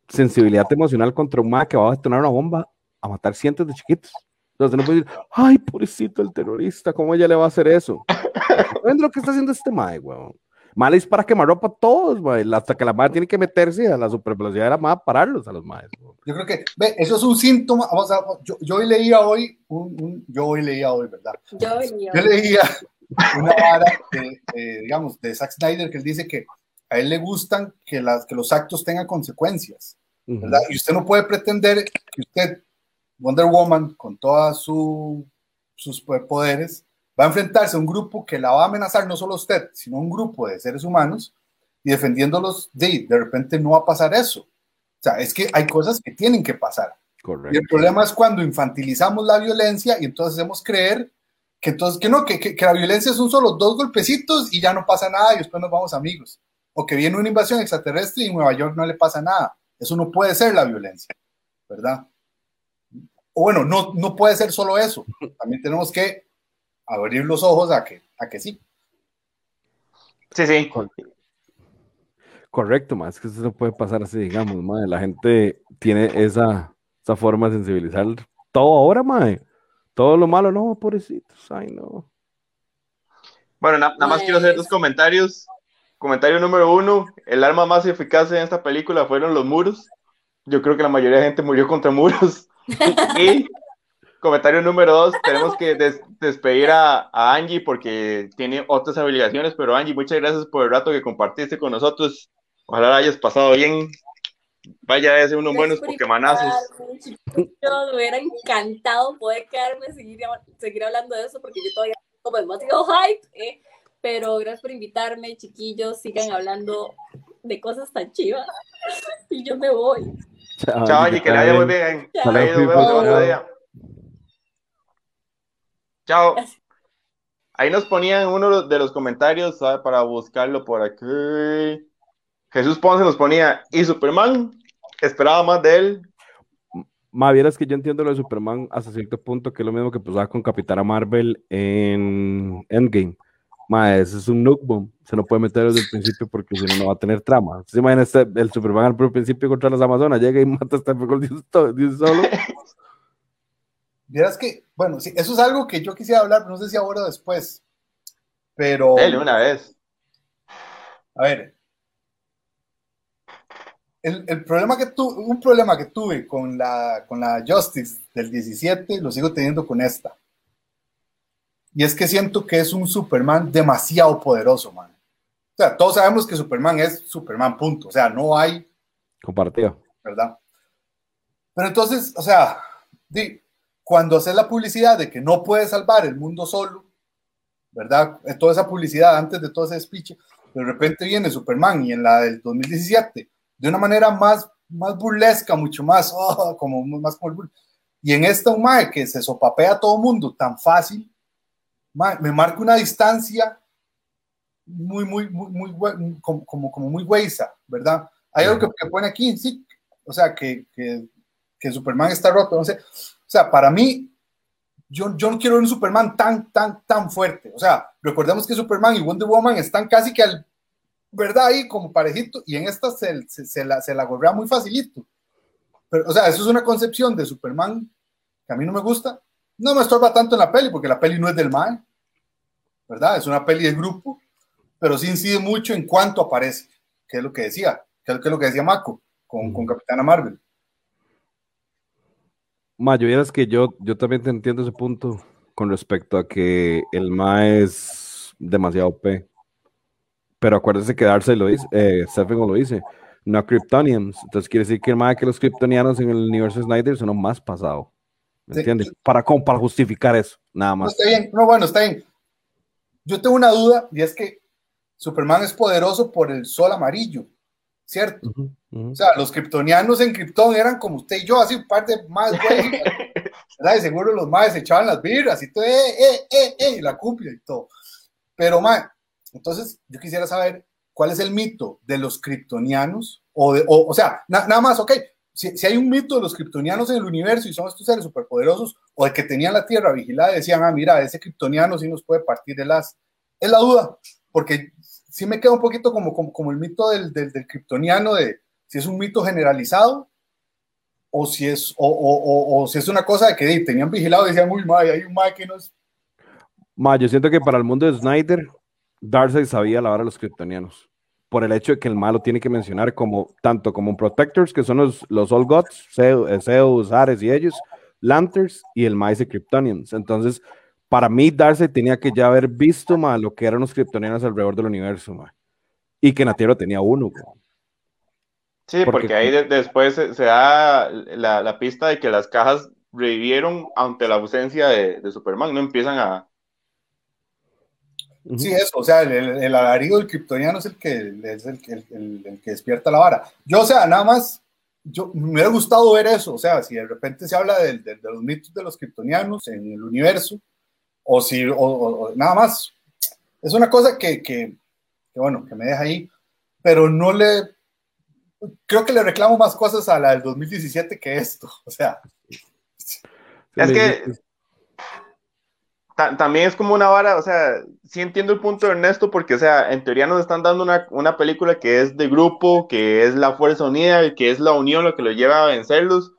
sensibilidad emocional contra un mae que va a detonar una bomba a matar cientos de chiquitos. Entonces no puede decir, ay, pobrecito el terrorista, ¿cómo ella le va a hacer eso? ¿Ven lo que está haciendo este mae, weón? Mal es para quemar ropa a todos, weón. Hasta que la madre tiene que meterse a la supervelocidad de la madre pararlos a los maes. Yo creo que, ve, eso es un síntoma. Vamos a, yo, yo hoy leía hoy, un, un, yo hoy leía hoy, ¿verdad? Yo, leía. yo leía una vara, de, eh, digamos, de Zack Snyder que él dice que a él le gustan que, las, que los actos tengan consecuencias, ¿verdad? Uh -huh. Y usted no puede pretender que usted Wonder Woman, con todos su, sus poderes, va a enfrentarse a un grupo que la va a amenazar no solo usted, sino a un grupo de seres humanos y defendiéndolos, de, de repente no va a pasar eso. O sea, es que hay cosas que tienen que pasar. Correcto. Y el problema es cuando infantilizamos la violencia y entonces hacemos creer que entonces que no, que, que, que la violencia son solo dos golpecitos y ya no pasa nada y después nos vamos amigos. O que viene una invasión extraterrestre y en Nueva York no le pasa nada. Eso no puede ser la violencia, ¿verdad? o bueno, no, no puede ser solo eso. También tenemos que abrir los ojos a que, a que sí. Sí, sí. Correcto, más que eso no puede pasar así, digamos, madre. La gente tiene esa, esa forma de sensibilizar todo ahora, madre. Todo lo malo, no, pobrecitos, ay, no. Bueno, na nada más quiero hacer dos comentarios. Comentario número uno, el arma más eficaz en esta película fueron los muros. Yo creo que la mayoría de gente murió contra muros. Y comentario número dos, tenemos que des despedir a, a, Angie porque tiene otras obligaciones, pero Angie, muchas gracias por el rato que compartiste con nosotros. Ojalá hayas pasado bien. Vaya a ser unos buenos pokemonazos. Yo me hubiera encantado poder quedarme y seguir, seguir hablando de eso porque yo todavía como demasiado hype, ¿eh? Pero gracias por invitarme, chiquillos, sigan hablando de cosas tan chivas y yo me voy. Chao, Chao Angie, que le vaya muy bien. Chao. Chao. Chao. Ahí nos ponían uno de los comentarios ¿sabe? para buscarlo por aquí. Jesús Ponce nos ponía, ¿y Superman? Esperaba más de él. Ma, vieras que yo entiendo lo de Superman hasta cierto punto, que es lo mismo que pasaba con Capitana Marvel en Endgame. Ma, ese es un nuke bomb. Se no puede meter desde el principio porque si no, no va a tener trama. ¿Se imagina este, el Superman al principio contra las Amazonas? Llega y mata hasta el de un solo. Vieras que, bueno, sí, eso es algo que yo quisiera hablar, pero no sé si ahora o después. Pero. Dale, una vez. A ver. El, el problema que tuve, un problema que tuve con la, con la Justice del 17, lo sigo teniendo con esta. Y es que siento que es un Superman demasiado poderoso, man. O sea, todos sabemos que Superman es Superman, punto. O sea, no hay. Compartido. ¿Verdad? Pero entonces, o sea, cuando haces la publicidad de que no puedes salvar el mundo solo, ¿verdad? Toda esa publicidad antes de todo ese speech, de repente viene Superman y en la del 2017, de una manera más, más burlesca, mucho más, oh, como más como el Y en esta Umae que se sopapea a todo mundo tan fácil, me marca una distancia muy, muy, muy, muy, como, como, muy huesa, ¿verdad? Hay algo que, que, pone aquí, sí, o sea, que, que, Superman está roto, o sea, para mí, yo, yo no quiero un Superman tan, tan, tan fuerte, o sea, recordemos que Superman y Wonder Woman están casi que al, ¿verdad? Ahí como parejito, y en esta se, se, la, se la golpea muy facilito, pero, o sea, eso es una concepción de Superman que a mí no me gusta, no me estorba tanto en la peli, porque la peli no es del mal, ¿verdad? Es una peli de grupo, pero sí incide mucho en cuánto aparece, que es lo que decía, que es lo que decía Mako con, con Capitana Marvel. Ma, yo vieras que yo, yo también te entiendo ese punto con respecto a que el Ma es demasiado P. Pero acuérdese que Darcy lo dice, eh, Stephen lo dice, no Kryptonians. Entonces quiere decir que el Ma que los Kryptonianos en el universo Snyder son los más pasados. ¿Me sí. entiendes? Para, para justificar eso, nada más. No, está bien, no, bueno, está bien. Yo tengo una duda y es que Superman es poderoso por el sol amarillo, ¿cierto? Uh -huh, uh -huh. O sea, los kryptonianos en Krypton eran como usted y yo, así un par de más güey, ¿verdad? Y seguro los más se echaban las birras y todo, eh, eh, eh, eh, y la cumplia y todo. Pero, man, entonces yo quisiera saber cuál es el mito de los kryptonianos, o, de, o, o sea, na, nada más, ok, si, hay un mito de los kryptonianos en el universo y son estos seres superpoderosos, o de que tenían la Tierra vigilada y decían, ah, mira, ese kryptoniano sí nos puede partir el as. Es la duda, porque sí me queda un poquito como, como, como el mito del, del, kryptoniano de si es un mito generalizado o si es, o, o, o, si es una cosa de que tenían vigilado y decían, uy, madre, hay un mae que no es... Ma, yo siento que para el mundo de Snyder, Darcy sabía la hora de los kryptonianos por el hecho de que el malo tiene que mencionar como tanto como Protectors, que son los, los All Gods, Zeus, Ares y ellos, Lanterns y el de Kryptonians. Entonces, para mí, Darcy tenía que ya haber visto ma, lo que eran los Kryptonianos alrededor del universo, ma, y que Natero tenía uno. Sí, porque, ahí después se, da la, la, pista de que las cajas revivieron ante la ausencia de, de Superman, no empiezan a, Sí, eso, o sea, el, el, alarido del kryptoniano es el que es el, el, el, que despierta la vara. Yo, o sea, nada más, yo me hubiera gustado ver eso, o sea, si de repente se habla de, de, de los mitos de los kryptonianos en el universo, o si, o, o, nada más, es una cosa que, que, que, bueno, que me deja ahí, pero no le, creo que le reclamo más cosas a la del 2017 que esto, o sea. Es que también es como una vara, o sea, sí entiendo el punto de Ernesto, porque, o sea, en teoría nos están dando una, una, película que es de grupo, que es la fuerza unida, que es la unión lo que lo lleva a vencerlos,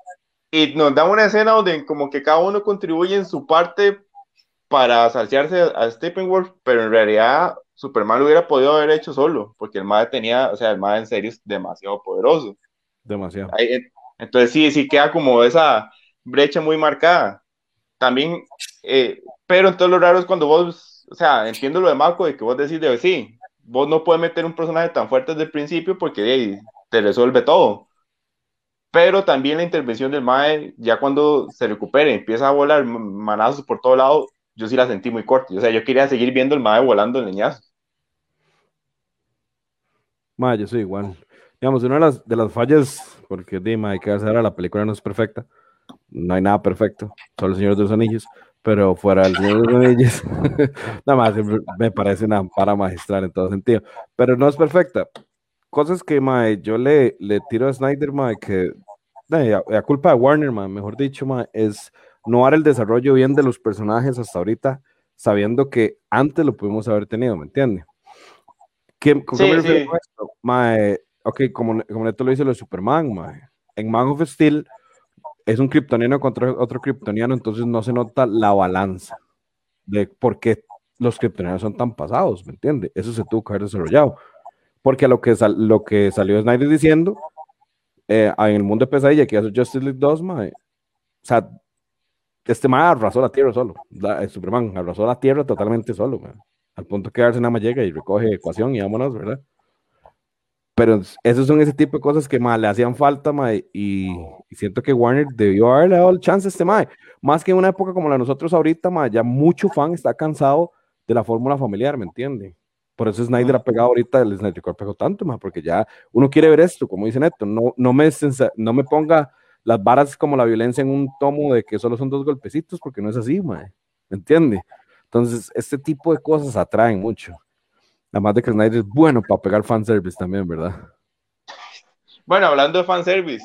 y nos da una escena donde como que cada uno contribuye en su parte para saciarse a Steppenwolf, pero en realidad Superman lo hubiera podido haber hecho solo, porque el MAD tenía, o sea, el MAD en serio es demasiado poderoso. Demasiado. entonces sí, sí queda como esa brecha muy marcada. También eh, pero entonces lo raro es cuando vos, o sea, entiendo lo de Marco de que vos decís de sí, vos no puedes meter un personaje tan fuerte desde el principio porque te resuelve todo. Pero también la intervención del Mae, ya cuando se recupere, empieza a volar manazos por todo lado, yo sí la sentí muy corta. O sea, yo quería seguir viendo el Mae volando leñazos. Mae, yo soy igual. Digamos, una de las, de las fallas, porque dime, hay que hacer la película no es perfecta. No hay nada perfecto, solo el Señor de los Anillos pero fuera del Señor de los Anillos, nada más me parece una para magistral en todo sentido, pero no es perfecta. Cosas que mae, yo le, le tiro a Snyder, mae, que a, culpa de Warner, mae, mejor dicho, mae, es no dar el desarrollo bien de los personajes hasta ahorita, sabiendo que antes lo pudimos haber tenido, ¿me entiendes? ¿Qué, ¿Cómo sí, me sí. esto? Mae, ok, como, como Neto lo dice lo de Superman, mae. En Man of Steel es un kryptoniano contra otro kryptoniano, entonces no se nota la balanza de por qué los kryptonianos son tan pasados, ¿me entiendes? Eso se tuvo que haber desarrollado. Porque lo que, sal, lo que salió Snyder diciendo, eh, en el mundo de pesadilla que hace Justice League 2, mae, o sea, este mae arrasó la Tierra solo, la, Superman arrasó la Tierra totalmente solo, al punto que más llega y recoge ecuación y vámonos, ¿verdad? Pero esos son ese tipo de cosas que le hacían falta, y, siento que Warner debió haberle dado el chance a este mae. Más que en una época como la de nosotros ahorita, ya mucho fan está cansado de la fórmula familiar, ¿me entiende? Por eso Snyder ha pegado ahorita, el Snyder Core pegó tanto, mae, porque ya uno quiere ver esto, como dice Neto, no, no, me, no me ponga las varas como la violencia en un tomo de que solo son dos golpecitos, porque no es así, mae, ¿me entiende? Entonces, este tipo de cosas atraen mucho. Además de que Snyder es bueno para pegar fanservice también, ¿verdad? Bueno, hablando de fanservice,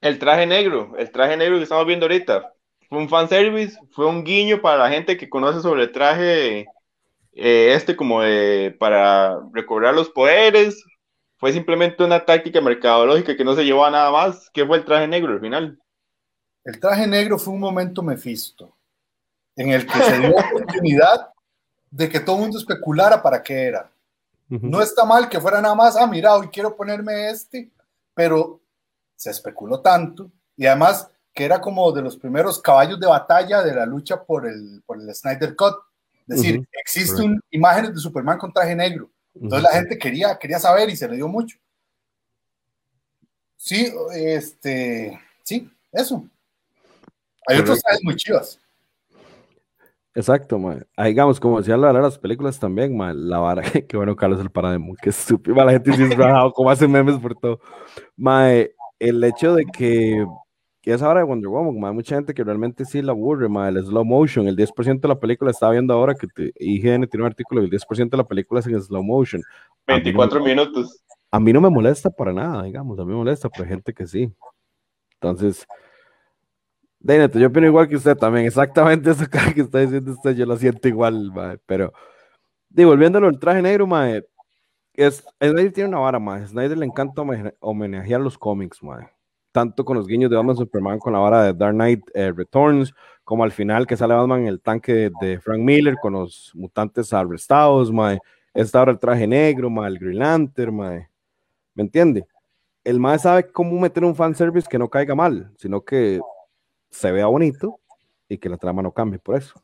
el traje negro, el traje negro que estamos viendo ahorita, fue un fanservice, fue un guiño para la gente que conoce sobre el traje eh, este como de para recobrar los poderes, fue simplemente una táctica mercadológica que no se llevó a nada más. ¿Qué fue el traje negro al final? El traje negro fue un momento mefisto, en el que se dio oportunidad de que todo el mundo especulara para qué era. No está mal que fuera nada más, ah, mira, hoy quiero ponerme este, pero se especuló tanto y además que era como de los primeros caballos de batalla de la lucha por el, por el Snyder Cut. Es decir, existen imágenes de Superman con traje negro. Entonces la gente quería, quería saber y se le dio mucho. Sí, este, sí, eso. Hay otros trajes muy chivas. Exacto, man. Ahí, digamos, como decía la de las películas también, man, la vara, que bueno, Carlos el Parademo, que estúpido, la gente sí es rajado, como hace memes por todo. Man, el hecho de que, que esa hora de Wonder Woman, man, mucha gente que realmente sí la aburre, man, el slow motion, el 10% de la película, estaba viendo ahora que IGN tiene un artículo, el 10% de la película es en slow motion. 24 minutos. A mí no me molesta para nada, digamos, a mí me molesta, pero hay gente que sí. Entonces, Neto, yo opino igual que usted también, exactamente eso que está diciendo usted, yo lo siento igual, mae, pero, digo, volviéndolo al traje negro, mae, es, Snyder tiene una vara, más. Snyder le encanta homenajear los cómics, mae. Tanto con los guiños de Batman Superman con la vara de Dark Knight eh, Returns, como al final que sale Batman en el tanque de, Frank Miller con los mutantes arrestados, mae. Esta ahora el traje negro, mae, el Green Lantern, mae. ¿Me entiende? El mae sabe cómo meter un fanservice que no caiga mal, sino que se vea bonito y que la trama no cambie por eso.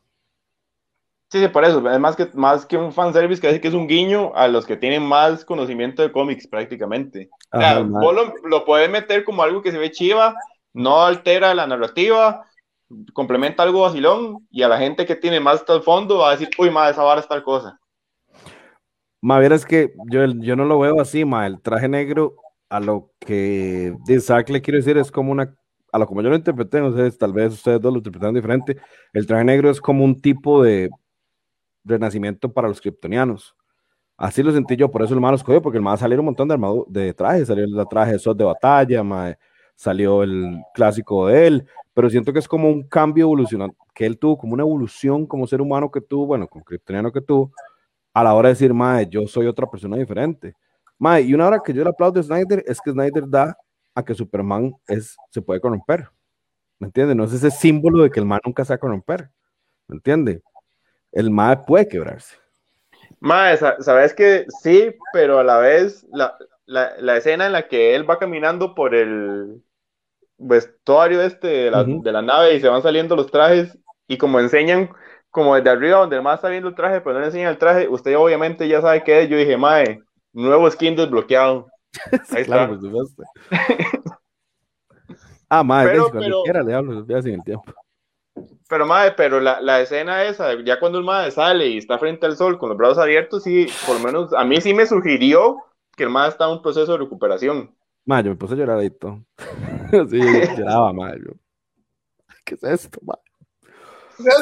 Sí, sí, por eso. Es más que, más que un fanservice, que que es un guiño a los que tienen más conocimiento de cómics prácticamente. o sea, vos lo, puedes meter como algo que se ve chiva, no altera la narrativa, complementa algo vacilón, y a la gente que tiene más hasta el fondo va a decir, uy, más esa vara es tal cosa. Ma, es que yo, yo no lo veo así, ma. El traje negro, a lo que Isaac le quiero decir, es como una a lo como yo lo interpreté, no tal vez ustedes dos lo interpretan diferente, el traje negro es como un tipo de renacimiento para los kryptonianos. Así lo sentí yo, por eso el malo escogió, porque el malo salió un montón de, de trajes, salió el traje de SOT de batalla, salió el clásico de él, pero siento que es como un cambio evolucional, que él tuvo como una evolución como ser humano que tuvo, bueno, como kryptoniano que tuvo, a la hora de decir, mae, yo soy otra persona diferente. Mae, y una hora que yo le aplaudo a Snyder es que Snyder da a que Superman es, se puede corromper. ¿Me entiendes? No es ese símbolo de que el mal nunca se va a corromper. ¿Me entiendes? el MAE puede quebrarse. MAE, sabes que sí, pero a la vez la, escena en la que él va caminando por el vestuario este de la, nave y se van saliendo los trajes y como enseñan como desde arriba donde el MAE está viendo el traje, pero no le enseñan el traje, usted obviamente ya sabe qué es. Yo dije, MAE, nuevo skin desbloqueado. Ahí está. ah, MAE, pero, cuando quiera le hablo, sin el tiempo. Pero, madre, pero la, la, escena esa, ya cuando el madre sale y está frente al sol con los brazos abiertos, sí, por lo menos a mí sí me sugirió que el madre está en un proceso de recuperación. Madre, yo me puse a llorar ahí todo. sí, lloraba, madre. ¿Qué es esto, madre?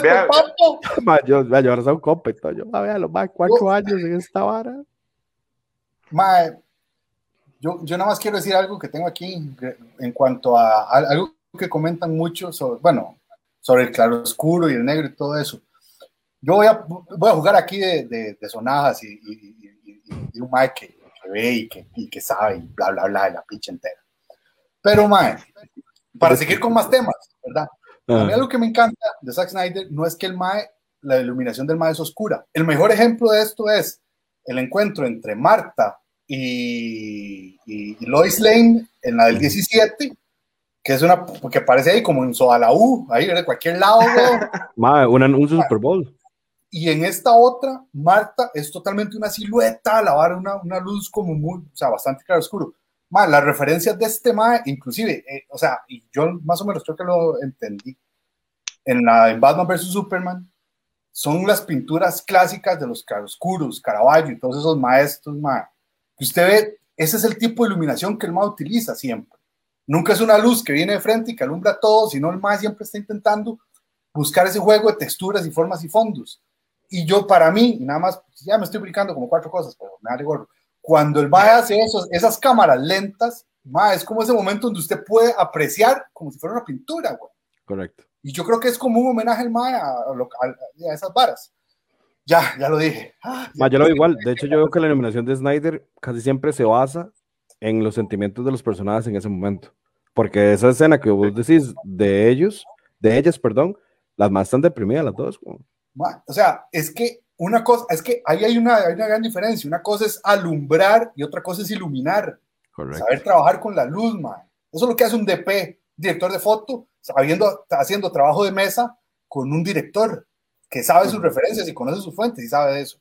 Vea, madre, yo, yo ahora soy un compa yo, madre, los más cuatro años en esta vara. Madre, yo, yo nada más quiero decir algo que tengo aquí en cuanto a, a algo que comentan mucho sobre, bueno, sobre el claro oscuro y el negro y todo eso. Yo voy a, voy a jugar aquí de, de, sonajas y, y, un Mike que, ve y que, y que, sabe y bla, bla, bla, de la pinche entera. Pero, Mae, para seguir con más temas, ¿verdad? A mí algo que me encanta de Zack Snyder no es que el Mae, la iluminación del Mae es oscura. El mejor ejemplo de esto es el encuentro entre Marta y, y Lois Lane en la del 17 que es una, porque parece ahí como en U, ahí de cualquier lado, Madre, un Super Bowl. Y en esta otra, Marta es totalmente una silueta, la una, una luz como muy, o sea, bastante claro oscuro. Madre, las referencias de este Mae, inclusive, eh, o sea, y yo más o menos creo que lo entendí, en la en Batman vs. Superman, son las pinturas clásicas de los claroscuros, Caravaggio y todos esos maestros, Mae. Que usted ve, ese es el tipo de iluminación que el Mae utiliza siempre Nunca es una luz que viene de frente y que alumbra todo, sino el más siempre está intentando buscar ese juego de texturas y formas y fondos. Y yo, para mí, nada más, ya me estoy explicando como cuatro cosas, pero me da gorro. Cuando el MAE hace esos, esas cámaras lentas, MAE, es como ese momento donde usted puede apreciar como si fuera una pintura, güey. Correcto. Y yo creo que es como un homenaje al MAE a, a, esas varas. Ya, ya lo dije. Ah, yo lo veo igual. De hecho, yo veo que la iluminación de Snyder casi siempre se basa en los sentimientos de los personajes en ese momento. Porque esa escena que vos decís de ellos, de ellas, perdón, las más están deprimidas las dos. O sea, es que una cosa, es que ahí hay una, hay una gran diferencia. Una cosa es alumbrar y otra cosa es iluminar. Saber trabajar con la luz, man. Eso es lo que hace un DP, director de foto, sabiendo, haciendo trabajo de mesa con un director que sabe sus referencias y conoce sus fuentes y sabe de eso.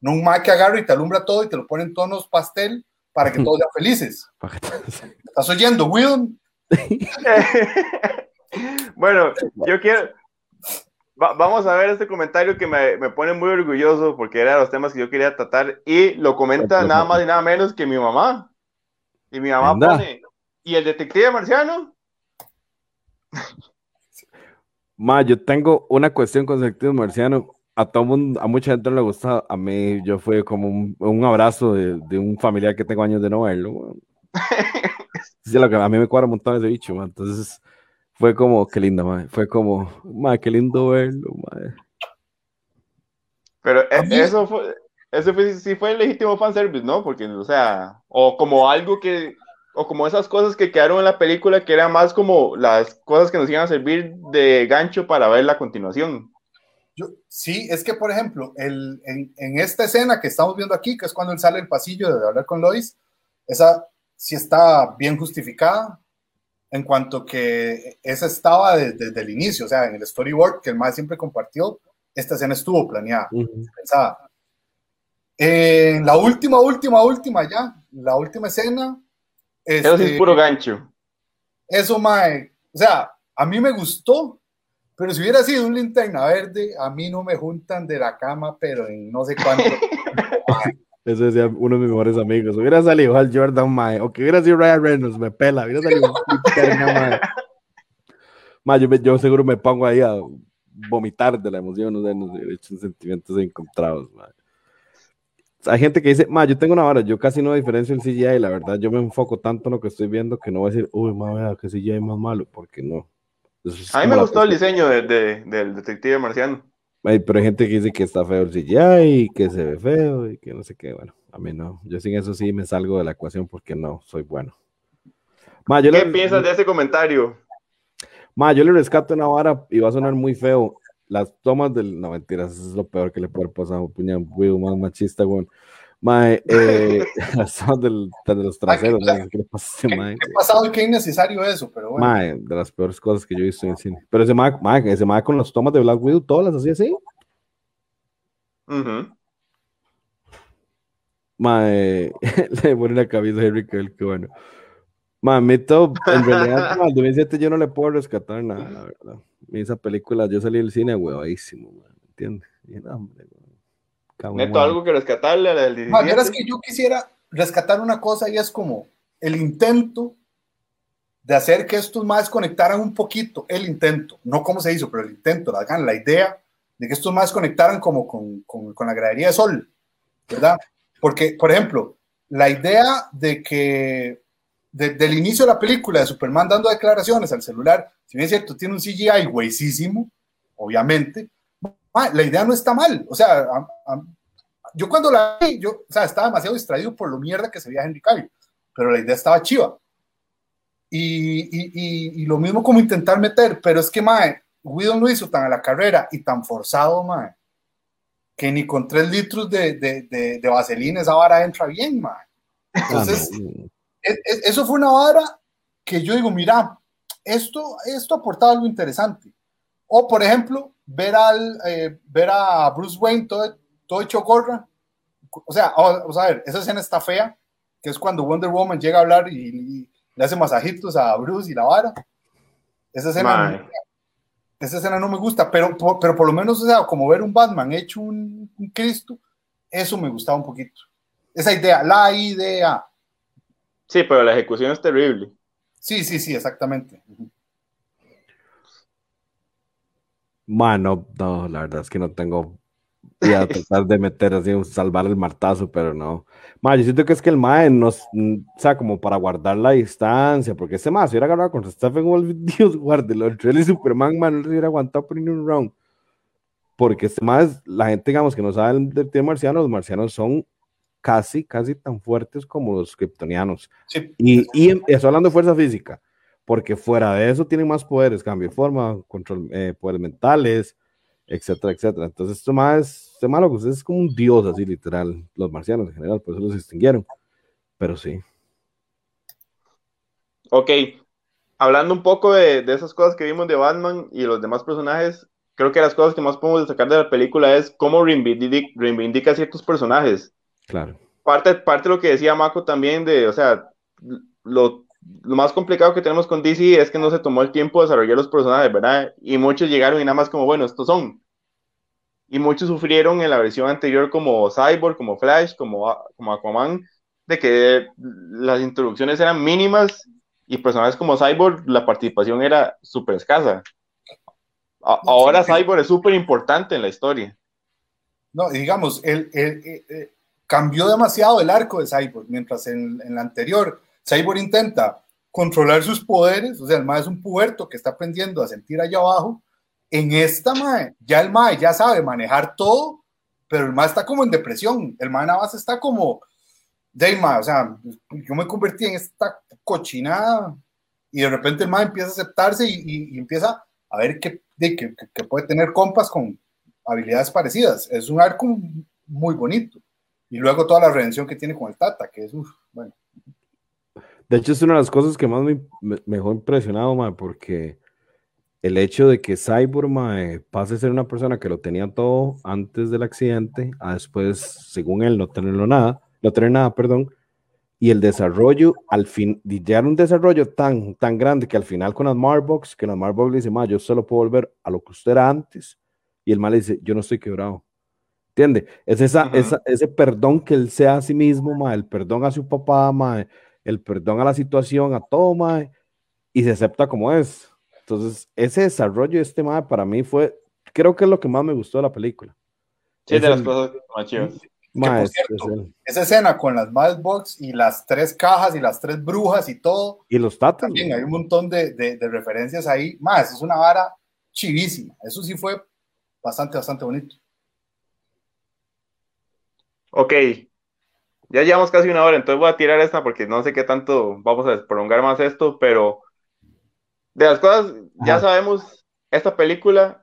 No un Mac que agarra y te alumbra todo y te lo pone en tonos pastel para que todos sean felices. ¿Estás oyendo, Will? bueno, yo quiero. vamos a ver este comentario que me, me, pone muy orgulloso porque era de los temas que yo quería tratar y lo comenta nada más y nada menos que mi mamá. Y mi mamá pone. ¿Y el detective marciano? Ma, yo tengo una cuestión con el detective marciano a todo mundo, a mucha gente no le gusta, a mí yo fue como un, abrazo de, un familiar que tengo años de no verlo. lo que a mí me cuadra un montón ese bicho, entonces fue como, qué linda, madre. fue como, madre, qué lindo verlo, madre. Pero e, eso fue, ese fue, sí fue el legítimo fanservice, ¿no? Porque, o sea, o como algo que, o como esas cosas que quedaron en la película que eran más como las cosas que nos iban a servir de gancho para ver la continuación. Yo, sí, es que, por ejemplo, el, en, en, esta escena que estamos viendo aquí, que es cuando él sale del pasillo de hablar con Lois, esa sí está bien justificada en cuanto que esa estaba desde, el inicio, o sea, en el storyboard que el más siempre compartió, esta escena estuvo planeada, pensada. En la última, última, última ya, la última escena. Eso sí es este, puro gancho. Eso, mae. O sea, a mí me gustó, pero si hubiera sido un linterna verde, a mí no me juntan de la cama, pero en no sé cuánto. Eso decía uno de mis mejores amigos. Hubiera salido Al Jordan, mae. O que hubiera sido Ryan Reynolds, me pela. Hubiera salido linterna, mae. yo, yo, seguro me pongo ahí a vomitar de la emoción, no sé, no sé, he hecho sentimientos encontrados, mae hay gente que dice, ma, yo tengo una hora, yo casi no diferencio el CGI, la verdad, yo me enfoco tanto en lo que estoy viendo que no voy a decir, uy, ma, vea, que CGI es más malo, porque no. a mí me gustó el diseño de, del detective marciano. pero hay gente que dice que está feo el CGI y que se ve feo y que no sé qué, bueno, a mí no. Yo sin eso sí me salgo de la ecuación porque no, soy bueno. ¿Qué piensas de ese comentario? Ma, yo le rescato una vara y va a sonar muy feo las tomas del. No, mentiras, eso es lo peor que le puede pasar a un puñado más machista, weón. Mae, eh, las tomas del, de los traseros, ¿qué le pasa ¿Qué, ¿Qué pasado qué innecesario eso? Pero bueno. Mae, de las peores cosas que yo he visto en el cine. Pero ese mae, mae, ese mae con las tomas de Black Widow, todas las hacía así. Uh Mae, le pone la cabeza a Henry Cavill, que bueno. Mamito, en realidad, en 2007 yo no le puedo rescatar nada, la verdad. Esa película, yo salí del cine huevadísimo, ¿me entiendes? Neto, algo que rescatarle a la del 17. es que yo quisiera rescatar una cosa y es como el intento de hacer que estos más conectaran un poquito, el intento, no cómo se hizo, pero el intento, la, la idea de que estos más conectaran como con, con, con la gradería de sol, ¿verdad? Porque, por ejemplo, la idea de que del inicio de la película de Superman dando declaraciones al celular, si bien es cierto, tiene un CGI güeyísimo, obviamente, la idea no está mal. O sea, yo cuando la vi, yo o sea, estaba demasiado distraído por lo mierda que se veía Henry Cavill, pero la idea estaba chiva. Y, y, y, lo mismo como intentar meter, pero es que, mae, Widow lo hizo tan a la carrera y tan forzado, mae, que ni con tres litros de, de, de, de vaselina esa vara entra bien, mae. Ah, Eso fue una vara que yo digo, mira, esto, esto aportaba algo interesante. O, por ejemplo, ver, al, eh, ver a Bruce Wayne todo, todo hecho gorra. O sea, vamos a ver, esa escena está fea, que es cuando Wonder Woman llega a hablar y, le hace masajitos a Bruce y la vara. Esa escena, esa escena no me gusta, pero, pero por lo menos, o sea, como ver un Batman hecho un, un Cristo, eso me gustaba un poquito. Esa idea, la idea. Sí, pero la ejecución es terrible. Sí, sí, sí, exactamente. Mano, no, la verdad es que no tengo. Voy a tratar de meter así, salvar el martazo, pero no. Ma, yo siento que es que el Mae nos, o sea, como para guardar la distancia, porque ese Mae se hubiera agarrado con Stephen Wolf, Dios guárdelo, el trailer Superman, man, no se hubiera aguantado por ningún round. Porque este Mae, la gente, digamos, que no sabe del tema marciano, los marcianos son casi, casi tan fuertes como los kryptonianos. Y, y estoy hablando de fuerza física, porque fuera de eso tienen más poderes, cambio de forma, control, eh, poderes mentales, etcétera, etcétera. Entonces, esto más, este malo, pues es como un dios, así literal, los marcianos en general, por eso los extinguieron. Pero sí. Ok, hablando un poco de, de, esas cosas que vimos de Batman y los demás personajes, creo que las cosas que más podemos destacar de la película es cómo reivindica, reivindica ciertos personajes. Claro. Parte, parte de lo que decía Mako también de, o sea, lo, lo, más complicado que tenemos con DC es que no se tomó el tiempo de desarrollar los personajes, ¿verdad? Y muchos llegaron y nada más como, bueno, estos son. Y muchos sufrieron en la versión anterior como Cyborg, como Flash, como, como Aquaman, de que las introducciones eran mínimas y personajes como Cyborg, la participación era súper escasa. ahora Cyborg es súper importante en la historia. No, digamos, el, el, cambió demasiado el arco de Cyborg, mientras en, en la anterior Cyborg intenta controlar sus poderes, o sea, el MAE es un puerto que está aprendiendo a sentir allá abajo. En esta MAE, ya el MAE ya sabe manejar todo pero el mae está como en depresión, el mae nada más está como, Deima, o sea, yo me convertí en esta cochinada y de repente el mae empieza a aceptarse y, empieza a ver que, que, que, puede tener compas con habilidades parecidas. Es un arco muy bonito. Y luego toda la redención que tiene con el Tata, que es, bueno. De hecho, es una de las cosas que más me, me, dejó impresionado, mae, porque el hecho de que Cyborg pase a ser una persona que lo tenía todo antes del accidente, a después, según él, no tenerlo nada, no tener nada, perdón, y el desarrollo, al fin, ya un desarrollo tan, tan grande que al final con las Marbox, que las Marbox le dice, ma, yo solo puedo volver a lo que usted era antes, y el mal le dice, yo no estoy quebrado. ¿Entiende? Es esa, ese perdón que él sea a sí mismo, ma, el perdón a su papá, ma, el perdón a la situación, a todo, ma, y se acepta como es. Entonces, ese desarrollo de este ma para mí fue, creo que es lo que más me gustó de la película. Sí, de las cosas más esa escena con las Box y las tres cajas y las tres brujas y todo. Y los tatas. También hay un montón de, de, referencias ahí. Más, es una vara chivísima. Eso sí fue bastante, bastante bonito. Ok. Ya llevamos casi una hora, entonces voy a tirar esta porque no sé qué tanto vamos a prolongar más esto, pero de las cosas, ya sabemos, esta película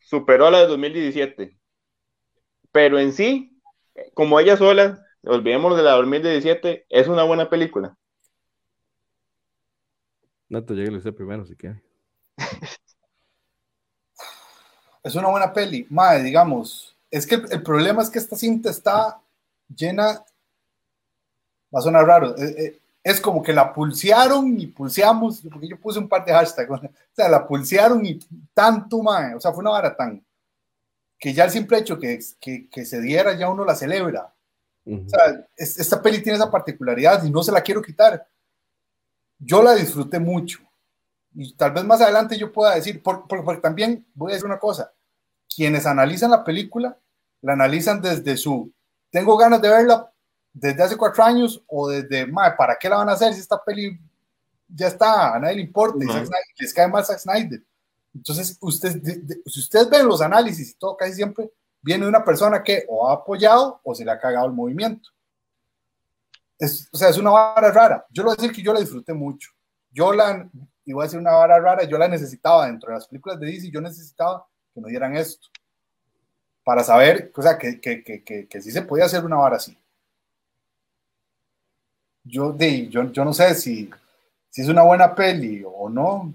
superó a la de 2017, pero en sí, como ella sola, olvidemos de la 2017, es una buena película. No te llegue usted primero si quiere. es una buena peli. Madre, digamos, es que el, problema es que esta cinta está llena, va a sonar raro, eh, eh, es como que la pulsearon y pulseamos, porque yo puse un par de hashtags, o sea, la pulsearon y tanto, mae, o sea, fue una vara tan, que ya el simple hecho que, que, que se diera, ya uno la celebra. O sea, esta peli tiene esa particularidad y no se la quiero quitar. Yo la disfruté mucho. Y tal vez más adelante yo pueda decir, porque también voy a decir una cosa, quienes analizan la película, la analizan desde su, tengo ganas de verla desde hace cuatro años o desde, ¿para qué la van a hacer si esta peli ya está, a nadie le importa, les cae mal Zack Snyder. Entonces, usted, si ustedes ven los análisis y todo, casi siempre viene una persona que o ha apoyado o se le ha cagado el movimiento. Es, o sea, es una vara rara. Yo lo voy a decir que yo la disfruté mucho. Yo la, y voy a decir una vara rara, yo la necesitaba dentro de las películas de DC, yo necesitaba que me dieran esto. Para saber, o sea, que, que, que, que, sí se podía hacer una vara así yo, de, yo, yo no sé si, si es una buena peli o no.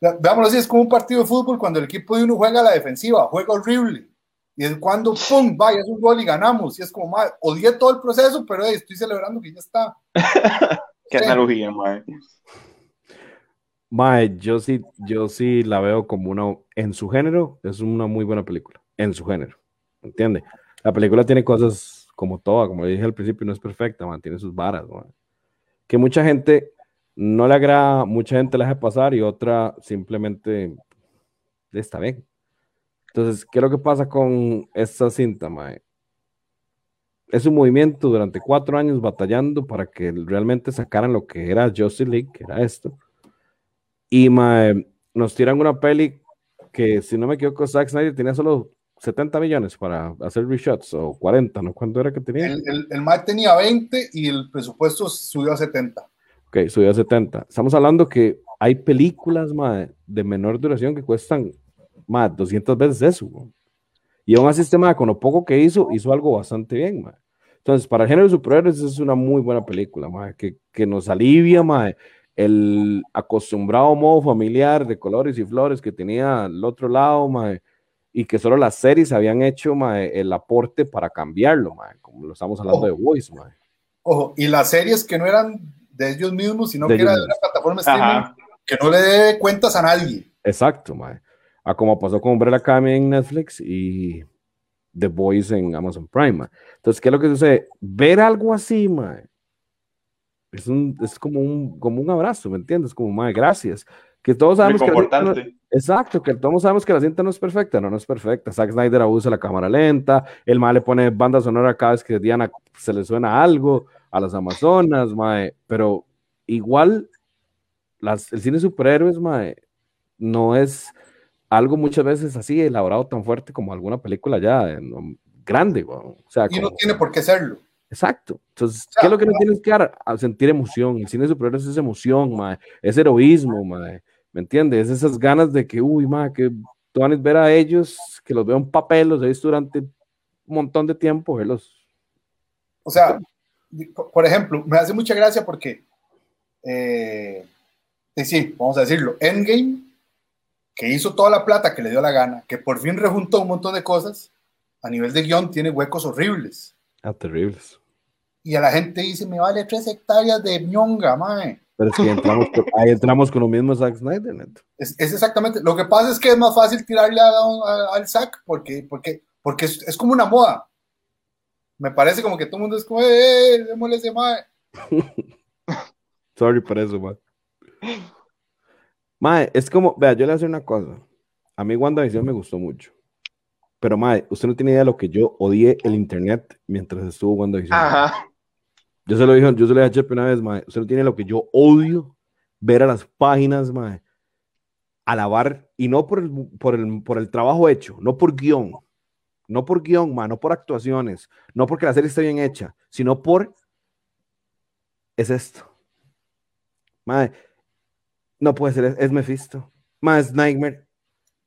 veámoslo así, es como un partido de fútbol cuando el equipo de uno juega a la defensiva, juega horrible. Y es cuando, ¡pum!, vaya, es un gol y ganamos. Y es como, madre, odié todo el proceso, pero estoy celebrando que ya está. Qué analogía, madre. Mae, yo sí, yo sí la veo como una, en su género, es una muy buena película, en su género, ¿entiende? La película tiene cosas como toda, como dije al principio, no es perfecta, mantiene sus varas, que mucha gente no le agrada, mucha gente la deja pasar y otra simplemente está bien. Entonces, ¿qué es lo que pasa con esta cinta, mae? Es un movimiento durante cuatro años batallando para que realmente sacaran lo que era Justice League, que era esto. Y mae, nos tiran una peli que, si no me equivoco, Zack Snyder tenía solo 70 millones para hacer reshots o 40, ¿no? ¿Cuánto era que tenía? El, el, tenía 20 y el presupuesto subió a 70. Ok, subió a 70. Estamos hablando que hay películas de menor duración que cuestan más 200 veces eso. Y aún así, este con lo poco que hizo, hizo algo bastante bien. Entonces, para el género de superhéroes es una muy buena película, que, que, nos alivia el acostumbrado modo familiar de colores y flores que tenía el otro lado. Mae y que solo las series habían hecho el aporte para cambiarlo, como lo estamos hablando de Voice. Ojo, y las series que no eran de ellos mismos, sino que eran de una plataforma streaming que no le dé cuentas a nadie. Exacto, a como pasó con Umbrella Academy en Netflix y The Voice en Amazon Prime. Entonces, ¿qué es lo que sucede? Ver algo así, es, un, es como, un, como un abrazo, ¿me entiendes? Como, mae, gracias. Que todos sabemos que la exacto, que todos sabemos que la cinta no es perfecta, no, no es perfecta. Zack Snyder abusa la cámara lenta, el mal le pone banda sonora cada vez que Diana se le suena algo a las Amazonas, mae, pero igual las, el cine superhéroes, mae, no es algo muchas veces así elaborado tan fuerte como alguna película ya grande, O sea, y no tiene por qué serlo. Exacto. Entonces, ¿qué es lo que no tienes que dar? A sentir emoción. El cine superior es esa emoción, mae. es heroísmo, mae. ¿me entiendes? Es esas ganas de que, uy, mae, que tú van a ver a ellos, que los veo en papel, los veis durante un montón de tiempo, verlos. O sea, por ejemplo, me hace mucha gracia porque, eh, sí, vamos a decirlo, Endgame, que hizo toda la plata que le dio la gana, que por fin rejuntó un montón de cosas, a nivel de guion tiene huecos horribles. Ah, terribles. Y a la gente dice, me vale tres hectáreas de ñonga, mae. Pero es que entramos, ahí entramos con lo mismo Zack Snyder, neto. Es, es, exactamente. Lo que pasa es que es más fácil tirarle al Zack porque, porque, porque es, es, como una moda. Me parece como que todo el mundo es como, ¡eh, démosle ese mae! Sorry por eso, mae. Mae, es como, vea, yo le voy a decir una cosa. A mí WandaVision me gustó mucho. Pero, Mae, usted no tiene idea de lo que yo odié el internet mientras estuvo WandaVision. Ajá. Yo se lo dije, yo se lo dije a una vez, Mae. Usted no tiene lo que yo odio ver a las páginas, Mae. Alabar, y no por el, por el, por el trabajo hecho, no por guion, no por guion, Mae, no por actuaciones, no porque la serie esté bien hecha, sino por. Es esto. Mae, no puede ser, es, Mephisto. Mae, es Nightmare.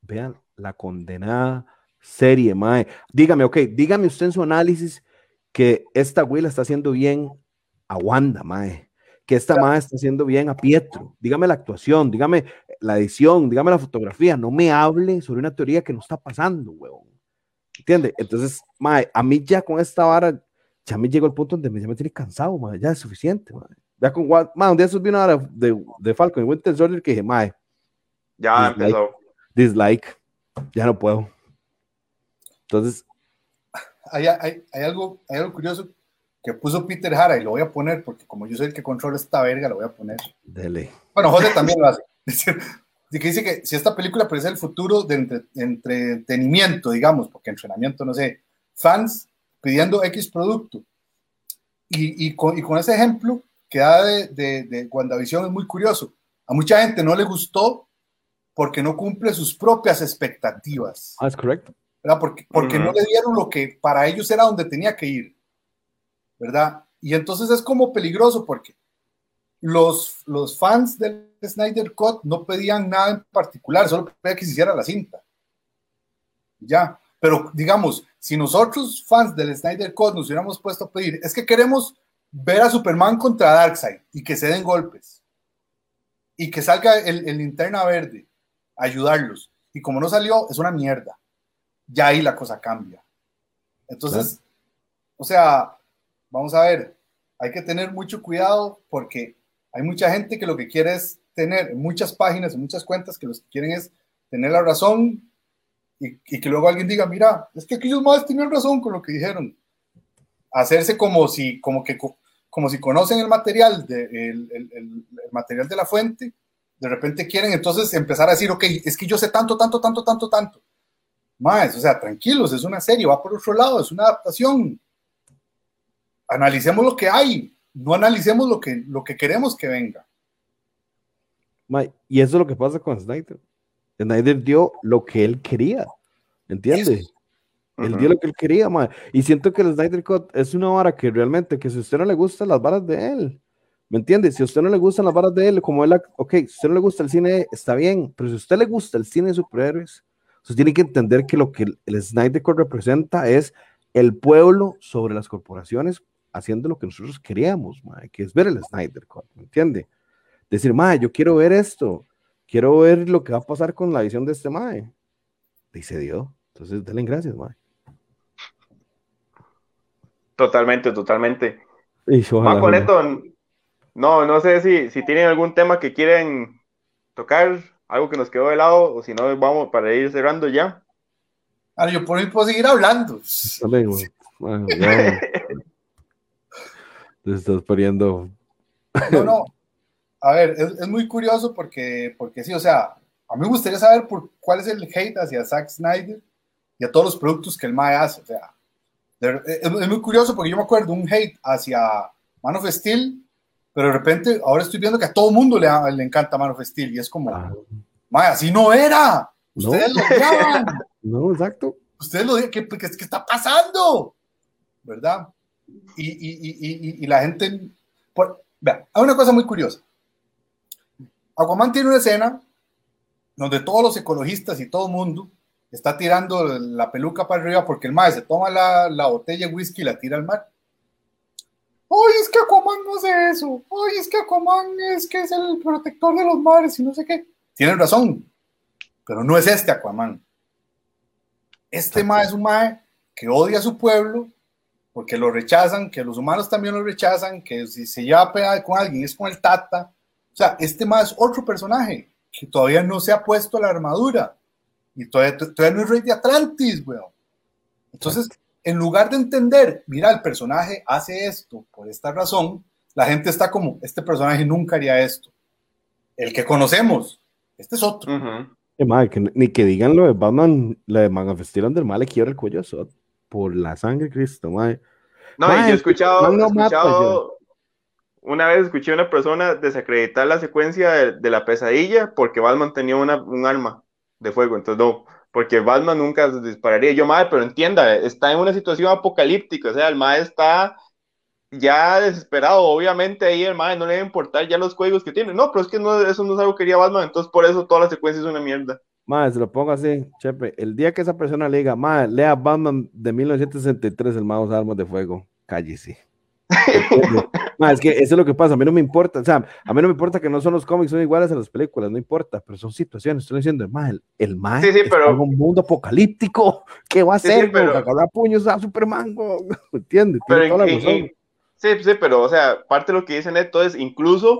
Vean la condenada serie, mae. Dígame, ok, dígame usted en su análisis que esta Will está haciendo bien a Wanda, mae. Que esta mae está haciendo bien a Pietro. Dígame la actuación, dígame la edición, dígame la fotografía. No me hable sobre una teoría que no está pasando, huevón. ¿Entiende? Entonces, mae, a mí ya con esta vara, ya me llegó el punto donde me, ya me tiene cansado, mae. Ya es suficiente, mae. Ya con mae, un día subí una hora de, de Falcon y Winter Soldier que dije, mae. Ya empezó. Dislike. Ya no puedo. Entonces. Hay, hay, hay, algo, hay algo curioso que puso Peter Jara y lo voy a poner porque como yo soy el que controla esta verga, lo voy a poner. Dele. Bueno, José también lo hace. que dice que si esta película parece el futuro de entretenimiento, digamos, porque entrenamiento, no sé, fans pidiendo X producto. Y, y, con, y con, ese ejemplo que da de, de, de WandaVision es muy curioso. A mucha gente no le gustó porque no cumple sus propias expectativas. Ah, es correcto. ¿Verdad? Porque, porque no le dieron lo que para ellos era donde tenía que ir, ¿verdad? Y entonces es como peligroso porque los, los fans del Snyder Cut no pedían nada en particular, solo pedían que se hiciera la cinta. Ya, pero digamos, si nosotros fans del Snyder Cut nos hubiéramos puesto a pedir, es que queremos ver a Superman contra Darkseid y que se den golpes y que salga el, el linterna verde, ayudarlos. Y como no salió, es una mierda ya ahí la cosa cambia. Entonces, o sea, vamos a ver, hay que tener mucho cuidado porque hay mucha gente que lo que quiere es tener muchas páginas, muchas cuentas que lo que quieren es tener la razón y, que luego alguien diga, mira, es que aquellos más tienen razón con lo que dijeron. Hacerse como si, como que, como si conocen el material, de, el material de la fuente, de repente quieren entonces empezar a decir, ok, es que yo sé tanto, tanto, tanto, tanto, tanto. Más, o sea, tranquilos, es una serie, va por otro lado, es una adaptación. Analicemos lo que hay, no analicemos lo que, lo que queremos que venga. y eso es lo que pasa con Snyder. Snyder dio lo que él quería, ¿entiendes? Él dio lo que él quería, ma. Y siento que el Snyder Cut es una vara que realmente, que si a usted no le gustan las varas de él, ¿me entiende? Si a usted no le gustan las varas de él, como él, ok, si a usted no le gusta el cine, está bien, pero si a usted le gusta el cine de superhéroes, Usted tiene que entender que lo que el Snyder Cut representa es el pueblo sobre las corporaciones haciendo lo que nosotros queríamos, que es ver el Snyder Cut, ¿me entiende? Decir, mae, yo quiero ver esto, quiero ver lo que va a pasar con la visión de este mae. Y se dio. Entonces, denle gracias, mae. Totalmente, totalmente. Y esto, no, no sé si, si tienen algún tema que quieren tocar algo que nos quedó de lado, o si no, vamos para ir cerrando ya. Ahora, yo por mí puedo seguir hablando. Te estás poniendo. No, no. A ver, es, muy curioso porque, porque sí, o sea, a mí me gustaría saber por cuál es el hate hacia Zack Snyder y a todos los productos que el MAE hace. O sea, es, muy curioso porque yo me acuerdo un hate hacia Man of Steel pero de repente ahora estoy viendo que a todo mundo le, le encanta Man of Steel y es como, así no era, ustedes no. lo No, exacto. ustedes lo digan, ¿qué, qué, está pasando? ¿Verdad? Y, y, y, y la gente, por, vea, hay una cosa muy curiosa. Aquaman tiene una escena donde todos los ecologistas y todo el mundo está tirando la peluca para arriba porque el mae se toma la, la botella de whisky y la tira al mar. Ay, es que Aquaman no hace eso. Ay, es que Aquaman es que es el protector de los mares y no sé qué. Tienen razón, pero no es este Aquaman. Este mae es un mae que odia a su pueblo porque lo rechazan, que los humanos también lo rechazan, que si se lleva a con alguien es con el Tata. O sea, este mae es otro personaje que todavía no se ha puesto la armadura y todavía, todavía no es rey de Atlantis, weón. Entonces, en lugar de entender, mira, el personaje hace esto por esta razón, la gente está como, este personaje nunca haría esto. El que conocemos, este es otro. ni que digan lo de Batman, la de Man of del mal le quiebra el cuello a por la sangre de Cristo, madre. No, y yo he escuchado, escuchado una vez escuché a una persona desacreditar la secuencia de, la pesadilla porque Batman tenía una, un arma de fuego, entonces no, porque Batman nunca dispararía. Yo, madre, pero entienda, está en una situación apocalíptica, o sea, el madre está ya desesperado, obviamente ahí el madre no le debe importar ya los códigos que tiene. No, pero es que no, eso no es algo que quería Batman, entonces por eso toda la secuencia es una mierda. Madre, se lo pongo así, chepe. El día que esa persona le diga, madre, lea Batman de 1963, el más armas de fuego, cállese. es que eso es lo que pasa, a mí no me importa, o sea, a mí no me importa que no son los cómics, son iguales a las películas, no importa, pero son situaciones, estoy diciendo, el, el mal sí, un mundo apocalíptico, ¿qué va a hacer? Sí, pero... puños a Superman, ¿entiendes? sí, sí, pero, o sea, parte de lo que dice Neto es, incluso,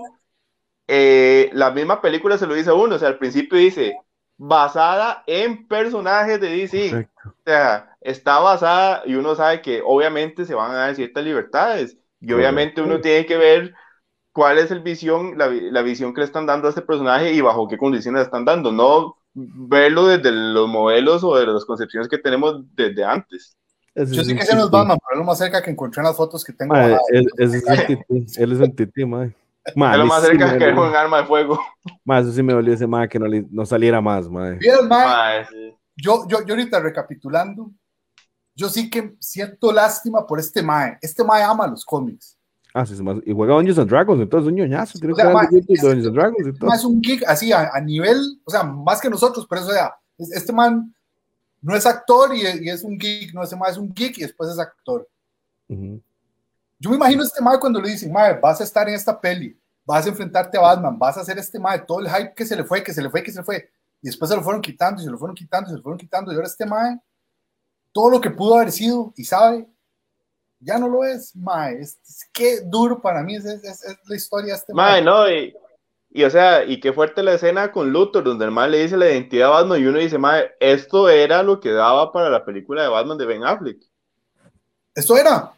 eh, la misma película se lo dice a uno, o sea, al principio dice, basada en personajes de DC, o sea, está basada, y uno sabe que obviamente se van a dar ciertas libertades, y obviamente uno tiene que ver cuál es el visión, la, la, visión que le están dando a este personaje y bajo qué condiciones le están dando, no verlo desde los modelos o de las concepciones que tenemos desde antes. Yo sé que se nos va, pero lo más cerca que encontré en las fotos que tengo. él, es el tití, él es el tití, madre. es lo más cerca que un arma de fuego. Más, eso sí me dolió ese madre que no, no saliera más, madre. Bien, madre. Yo, yo, yo ahorita recapitulando, yo sí que siento lástima por este Mae. Este Mae ama los cómics. Ah, sí, y juega Dungeons and Dragons, entonces un ñoñazo. Tiene o sea, mae, es, Dungeons and Dragons y todo. es un geek así a, a, nivel, o sea, más que nosotros, pero eso, o sea, este man no es actor y, y, es un geek, no, ese mae es un geek y después es actor. Uh -huh. Yo me imagino este mae cuando le dicen, mae, vas a estar en esta peli, vas a enfrentarte a Batman, vas a hacer este mae, todo el hype que se le fue, que se le fue, que se le fue, y después se lo fueron quitando, y se lo fueron quitando, y se lo fueron quitando, y ahora este mae todo lo que pudo haber sido y sabe, ya no lo es, mae, es, qué duro para mí es, es, la historia de este mae. no, y, y, o sea, y qué fuerte la escena con Luthor, donde el mae le dice la identidad de Batman y uno dice, mae, esto era lo que daba para la película de Batman de Ben Affleck. Esto era.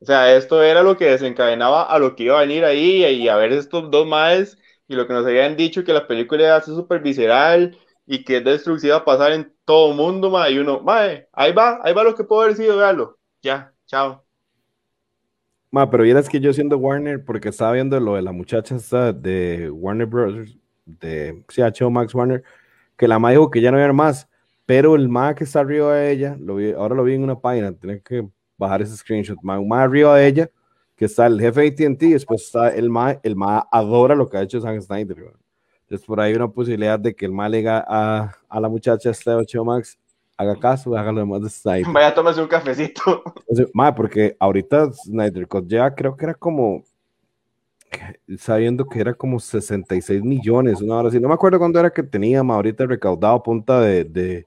O sea, esto era lo que desencadenaba a lo que iba a venir ahí y a ver estos dos maes y lo que nos habían dicho que la película iba a ser súper visceral y que es destructiva pasar en todo mundo, ma, y uno, mae, ahí va, ahí va lo que puedo haber sido, véalo. Ya, chao. Ma, pero vieras que yo siendo Warner, porque estaba viendo lo de la muchacha esta de Warner Bros., de CHO Max Warner, que la ma dijo que ya no había más, pero el ma que está arriba de ella, lo vi, ahora lo vi en una página, tenía que bajar ese screenshot, ma, un ma arriba de ella, que está el jefe de AT&T, después está el ma, el ma adora lo que ha hecho Zack Snyder, entonces, por ahí hay una posibilidad de que el mal diga a, a la muchacha este 8 Max, haga caso, haga lo demás de Snyder. Vaya, tómese un cafecito. Entonces, porque ahorita Snyder Cut ya creo que era como, sabiendo que era como 66 millones, una hora así. No me acuerdo cuándo era que tenía, ma, ahorita recaudado a punta de, de,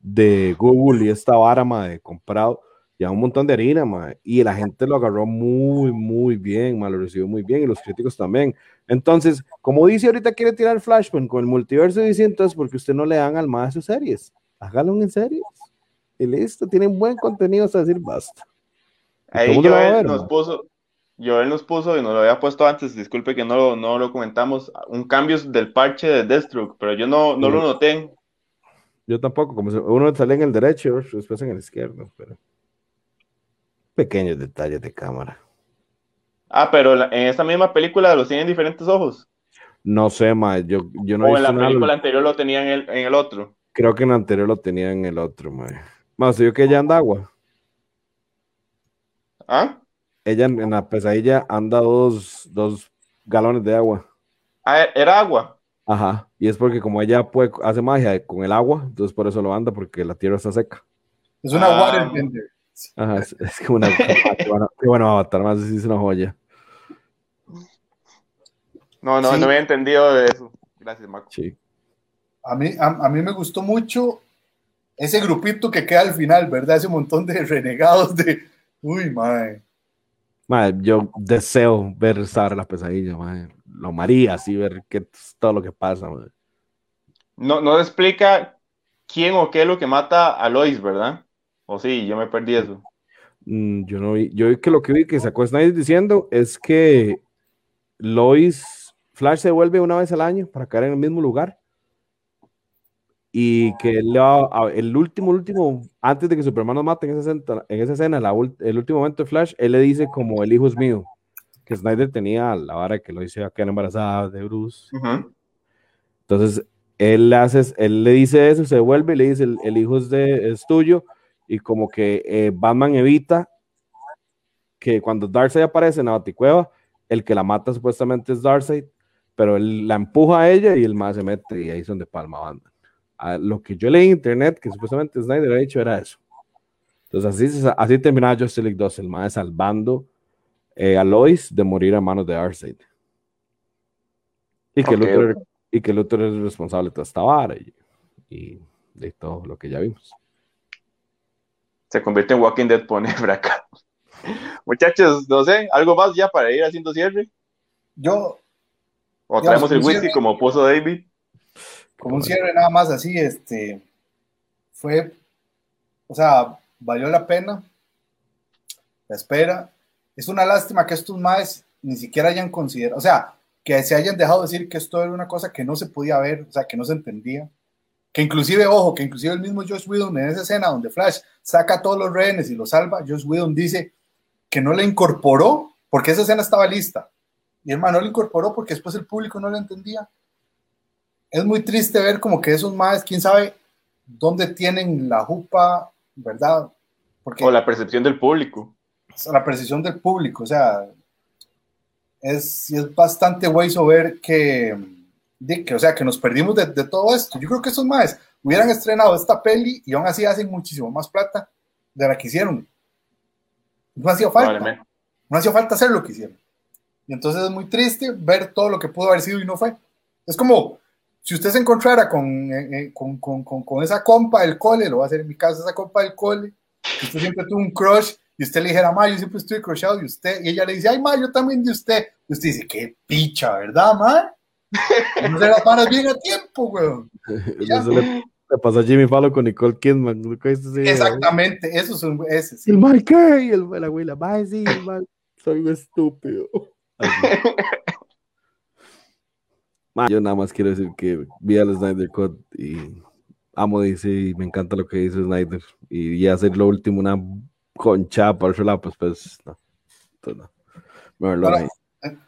de Google y esta vara, ma, de comprado ya un montón de harina, ma, y la gente lo agarró muy, muy bien, ma, lo recibió muy bien, y los críticos también. Entonces, como dice ahorita quiere tirar Flashpoint con el multiverso y dice entonces, porque usted no le dan al más sus series, hágalo en series, y listo, tienen buen contenido hasta decir basta. Ahí Joel nos puso, Joel nos puso, y nos lo había puesto antes, disculpe que no lo, no lo comentamos, un cambio del parche de Deathstroke, pero yo no, no lo noté. Yo tampoco, como uno sale en el derecho, después en el izquierdo, pero pequeños detalles de cámara. Ah, pero en esta misma película los tienen diferentes ojos. No sé, ma, yo, yo no O en la película anterior lo tenían en el, en el otro. Creo que en el anterior lo tenía en el otro, mae. Más, yo que ella anda agua. ¿Ah? Ella en la pesadilla anda dos, dos galones de agua. Ah, era agua. Ajá, y es porque como ella puede, hace magia con el agua, entonces por eso lo anda, porque la tierra está seca. Es una ah. waterbender. Ajá, es, es como una... qué, bueno, qué bueno avatar, más es una joya. No, no, no había entendido de eso. Gracias, Marco. Sí. A mí, a, a, mí me gustó mucho ese grupito que queda al final, ¿verdad? Ese montón de renegados de... Uy, madre. Madre, yo deseo ver Sara la pesadilla, madre. Lo maría así, ver qué, todo lo que pasa, madre. No, no explica quién o qué es lo que mata a Lois, ¿verdad? O sí, yo me perdí eso. Mm, yo no vi, yo vi que lo que vi que sacó Snyder diciendo es que Lois Flash se vuelve una vez al año para caer en el mismo lugar. Y que el último, último, antes de que Superman nos mate en esa escena, en esa escena el último momento de Flash, él le dice como el hijo es mío, que Snyder tenía la vara que lo dice a quedar embarazada de Bruce. Entonces, él, hace, él le dice eso, se vuelve y le dice el, hijo es, de, es tuyo, y como que eh, Batman evita que cuando Darkseid aparece en la baticueva, el que la mata supuestamente es Darkseid, pero él la empuja a ella y el más se mete y ahí es donde palma banda. A lo que yo leí en internet, que supuestamente Snyder ha dicho, era eso. Entonces así, así terminaba Justice League 2, el más salvando eh, a Lois de morir a manos de Arseid. Y que, okay. Luthor, y que Luthor es responsable de toda esta vara y, y, de todo lo que ya vimos. Se convierte en Walking Dead, pone acá. Muchachos, no sé, ¿algo más ya para ir haciendo cierre? Yo, o traemos el whisky como puso David. Como un cierre nada más así, este, fue, o sea, valió la pena la espera. Es una lástima que estos más ni siquiera hayan considerado, o sea, que se hayan dejado decir que esto era una cosa que no se podía ver, o sea, que no se entendía. Que inclusive, ojo, que inclusive el mismo Josh Whedon en esa escena donde Flash saca a todos los rehenes y los salva, Josh Whedon dice que no le incorporó porque esa escena estaba lista y hermano lo incorporó porque después el público no lo entendía. Es muy triste ver como que esos más, quién sabe dónde tienen la jupa, ¿verdad? Porque, o la percepción del público. La percepción del público, o sea, es, es bastante hueso ver que, que, o sea, que nos perdimos de, de, todo esto. Yo creo que esos más hubieran estrenado esta peli y aún así hacen muchísimo más plata de la que hicieron. No hacía falta. No hacía falta hacer lo que hicieron. Y entonces es muy triste ver todo lo que pudo haber sido y no fue. Es como si usted se encontrara con, eh, eh con, con, con, esa compa del cole, lo va a hacer en mi caso, esa compa del cole, que usted siempre tuvo un crush y usted le dijera, ma, yo siempre estoy crushado de usted, y ella le dice, ay, ma, yo también de usted. Y usted dice, qué picha, ¿verdad, ma? No se las manos bien a tiempo, weón. Eso le, le pasó a Jimmy Fallon con Nicole Kidman. Exactamente, eso es un, ese. Sí. El mal qué, y el, la abuela, va sí, el mal, soy un estúpido. yo nada más quiero decir que vi al Snyder Cut y amo DC y me encanta lo que dice Snyder. Y ya hacer lo último, una concha su lado, pues, pues no. Entonces, no. Mejor lo bueno,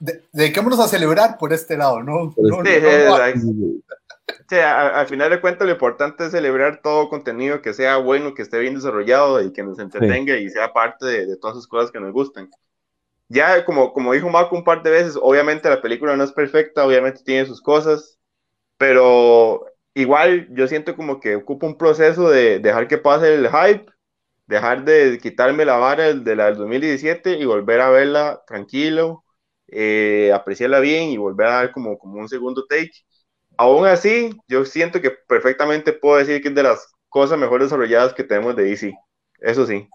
de, dediquémonos a celebrar por este lado, ¿no? Sí, no, sí, no sí, al final de cuentas, lo importante es celebrar todo contenido que sea bueno, que esté bien desarrollado y que nos entretenga y sea parte de, de todas esas cosas que nos gustan ya como, como dijo Marco un par de veces, obviamente la película no es perfecta, obviamente tiene sus cosas, pero igual yo siento como que ocupa un proceso de dejar que pase el hype, dejar de quitarme la vara de la del 2017 y volver a verla tranquilo, eh, apreciarla bien y volver a dar como, como un segundo take. Aún así, yo siento que perfectamente puedo decir que es de las cosas mejor desarrolladas que tenemos de DC. Eso sí.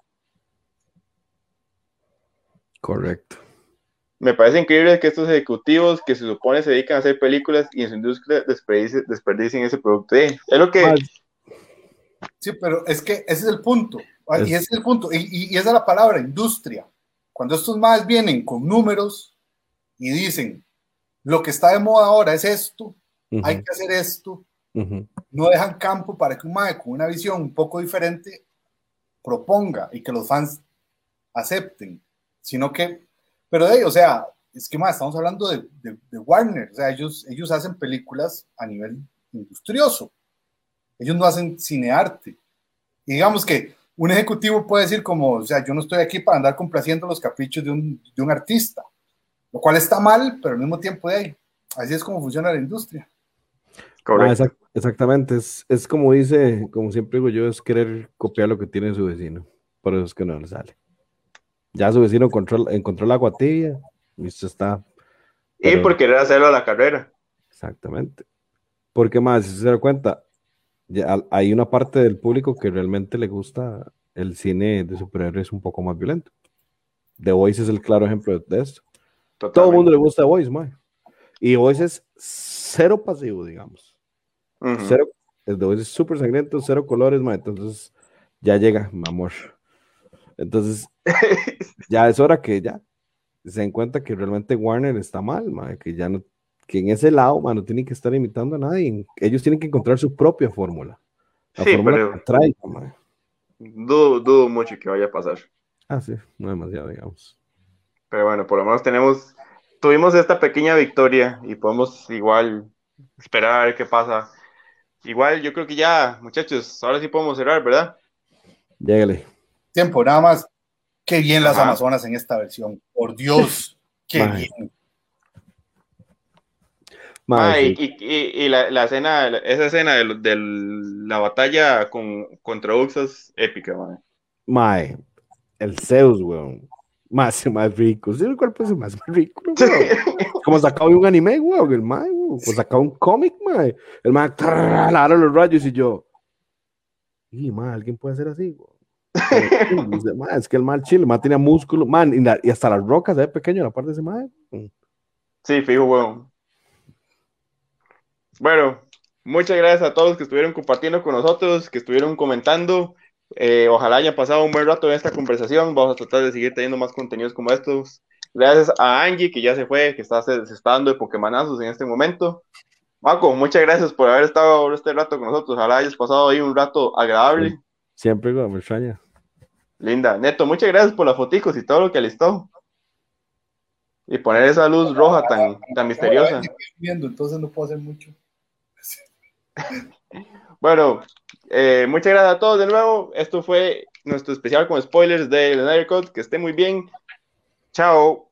Correcto. Me parece increíble que estos ejecutivos que se supone se dedican a hacer películas y en su industria desperdicien, ese producto. es lo que... Sí, pero es que ese es el punto. Ah, y ese es el punto. Y, esa es la palabra, industria. Cuando estos más vienen con números y dicen, lo que está de moda ahora es esto, hay que hacer esto, no dejan campo para que un MAE con una visión un poco diferente proponga y que los fans acepten sino que, pero de o sea, es que más, estamos hablando de, de, Warner, o sea, ellos, ellos hacen películas a nivel industrioso. Ellos no hacen cinearte. Y digamos que un ejecutivo puede decir como, o sea, yo no estoy aquí para andar complaciendo los caprichos de un, de un artista, lo cual está mal, pero al mismo tiempo de ahí. Así es como funciona la industria. Ah, exactamente, es, es, como dice, como siempre digo yo, es querer copiar lo que tiene su vecino, por eso es que no le sale. Ya su vecino encontró, encontró la agua tibia, y esto está. Y por querer hacerlo a la carrera. Exactamente. Porque más, si se da cuenta, ya hay una parte del público que realmente le gusta el cine de superhéroes un poco más violento. The Voice es el claro ejemplo de esto. Todo el mundo le gusta Voice, man. Y Voice es cero pasivo, digamos. Cero, el The Voice es súper sangriento, cero colores, man. Entonces ya llega, mi amor. Entonces, ya es hora que ya se den cuenta que realmente Warner está mal, man, que ya no que en ese lado, mano, no tienen que estar imitando a nadie. Ellos tienen que encontrar su propia fórmula. La sí, fórmula que trae, dudo, dudo, mucho que vaya a pasar. Ah, sí, no demasiado, digamos. Pero bueno, por lo menos tenemos, tuvimos esta pequeña victoria y podemos igual esperar a ver qué pasa. Igual yo creo que ya, muchachos, ahora sí podemos cerrar, ¿verdad? Llegale. Tiempo, nada más. Qué bien las Amazonas en esta versión. Por Dios, qué bien y, la, escena, esa escena de, la batalla con, contra Uxas épica, mae. el Zeus, weón. Más, más rico. ¿Sí el cuerpo es más rico, Como sacado de un anime, weón. El mae, weón. Como sacado un cómic, mae. El mae, lara los rayos y yo. Y, mae, alguien puede hacer así, weón. es que el mal chile, el tenía músculo, man, y, hasta las rocas, ¿eh? Pequeño la parte de ese mae. Sí, fijo, weón. Bueno, muchas gracias a todos que estuvieron compartiendo con nosotros, que estuvieron comentando. Eh, ojalá hayan pasado un buen rato en esta conversación. Vamos a tratar de seguir teniendo más contenidos como estos. Gracias a Angie, que ya se fue, que está, se, está dando de Pokémonazos en este momento. Marco, muchas gracias por haber estado este rato con nosotros. Ojalá hayas pasado ahí un rato agradable. Siempre, me extraña. Linda. Neto, muchas gracias por las foticos y todo lo que alistó. Y poner esa luz roja tan, tan misteriosa. entonces no puedo hacer mucho. bueno, eh, muchas gracias a todos de nuevo. Esto fue nuestro especial con spoilers de Snyder Cut. Que esté muy bien. Chao.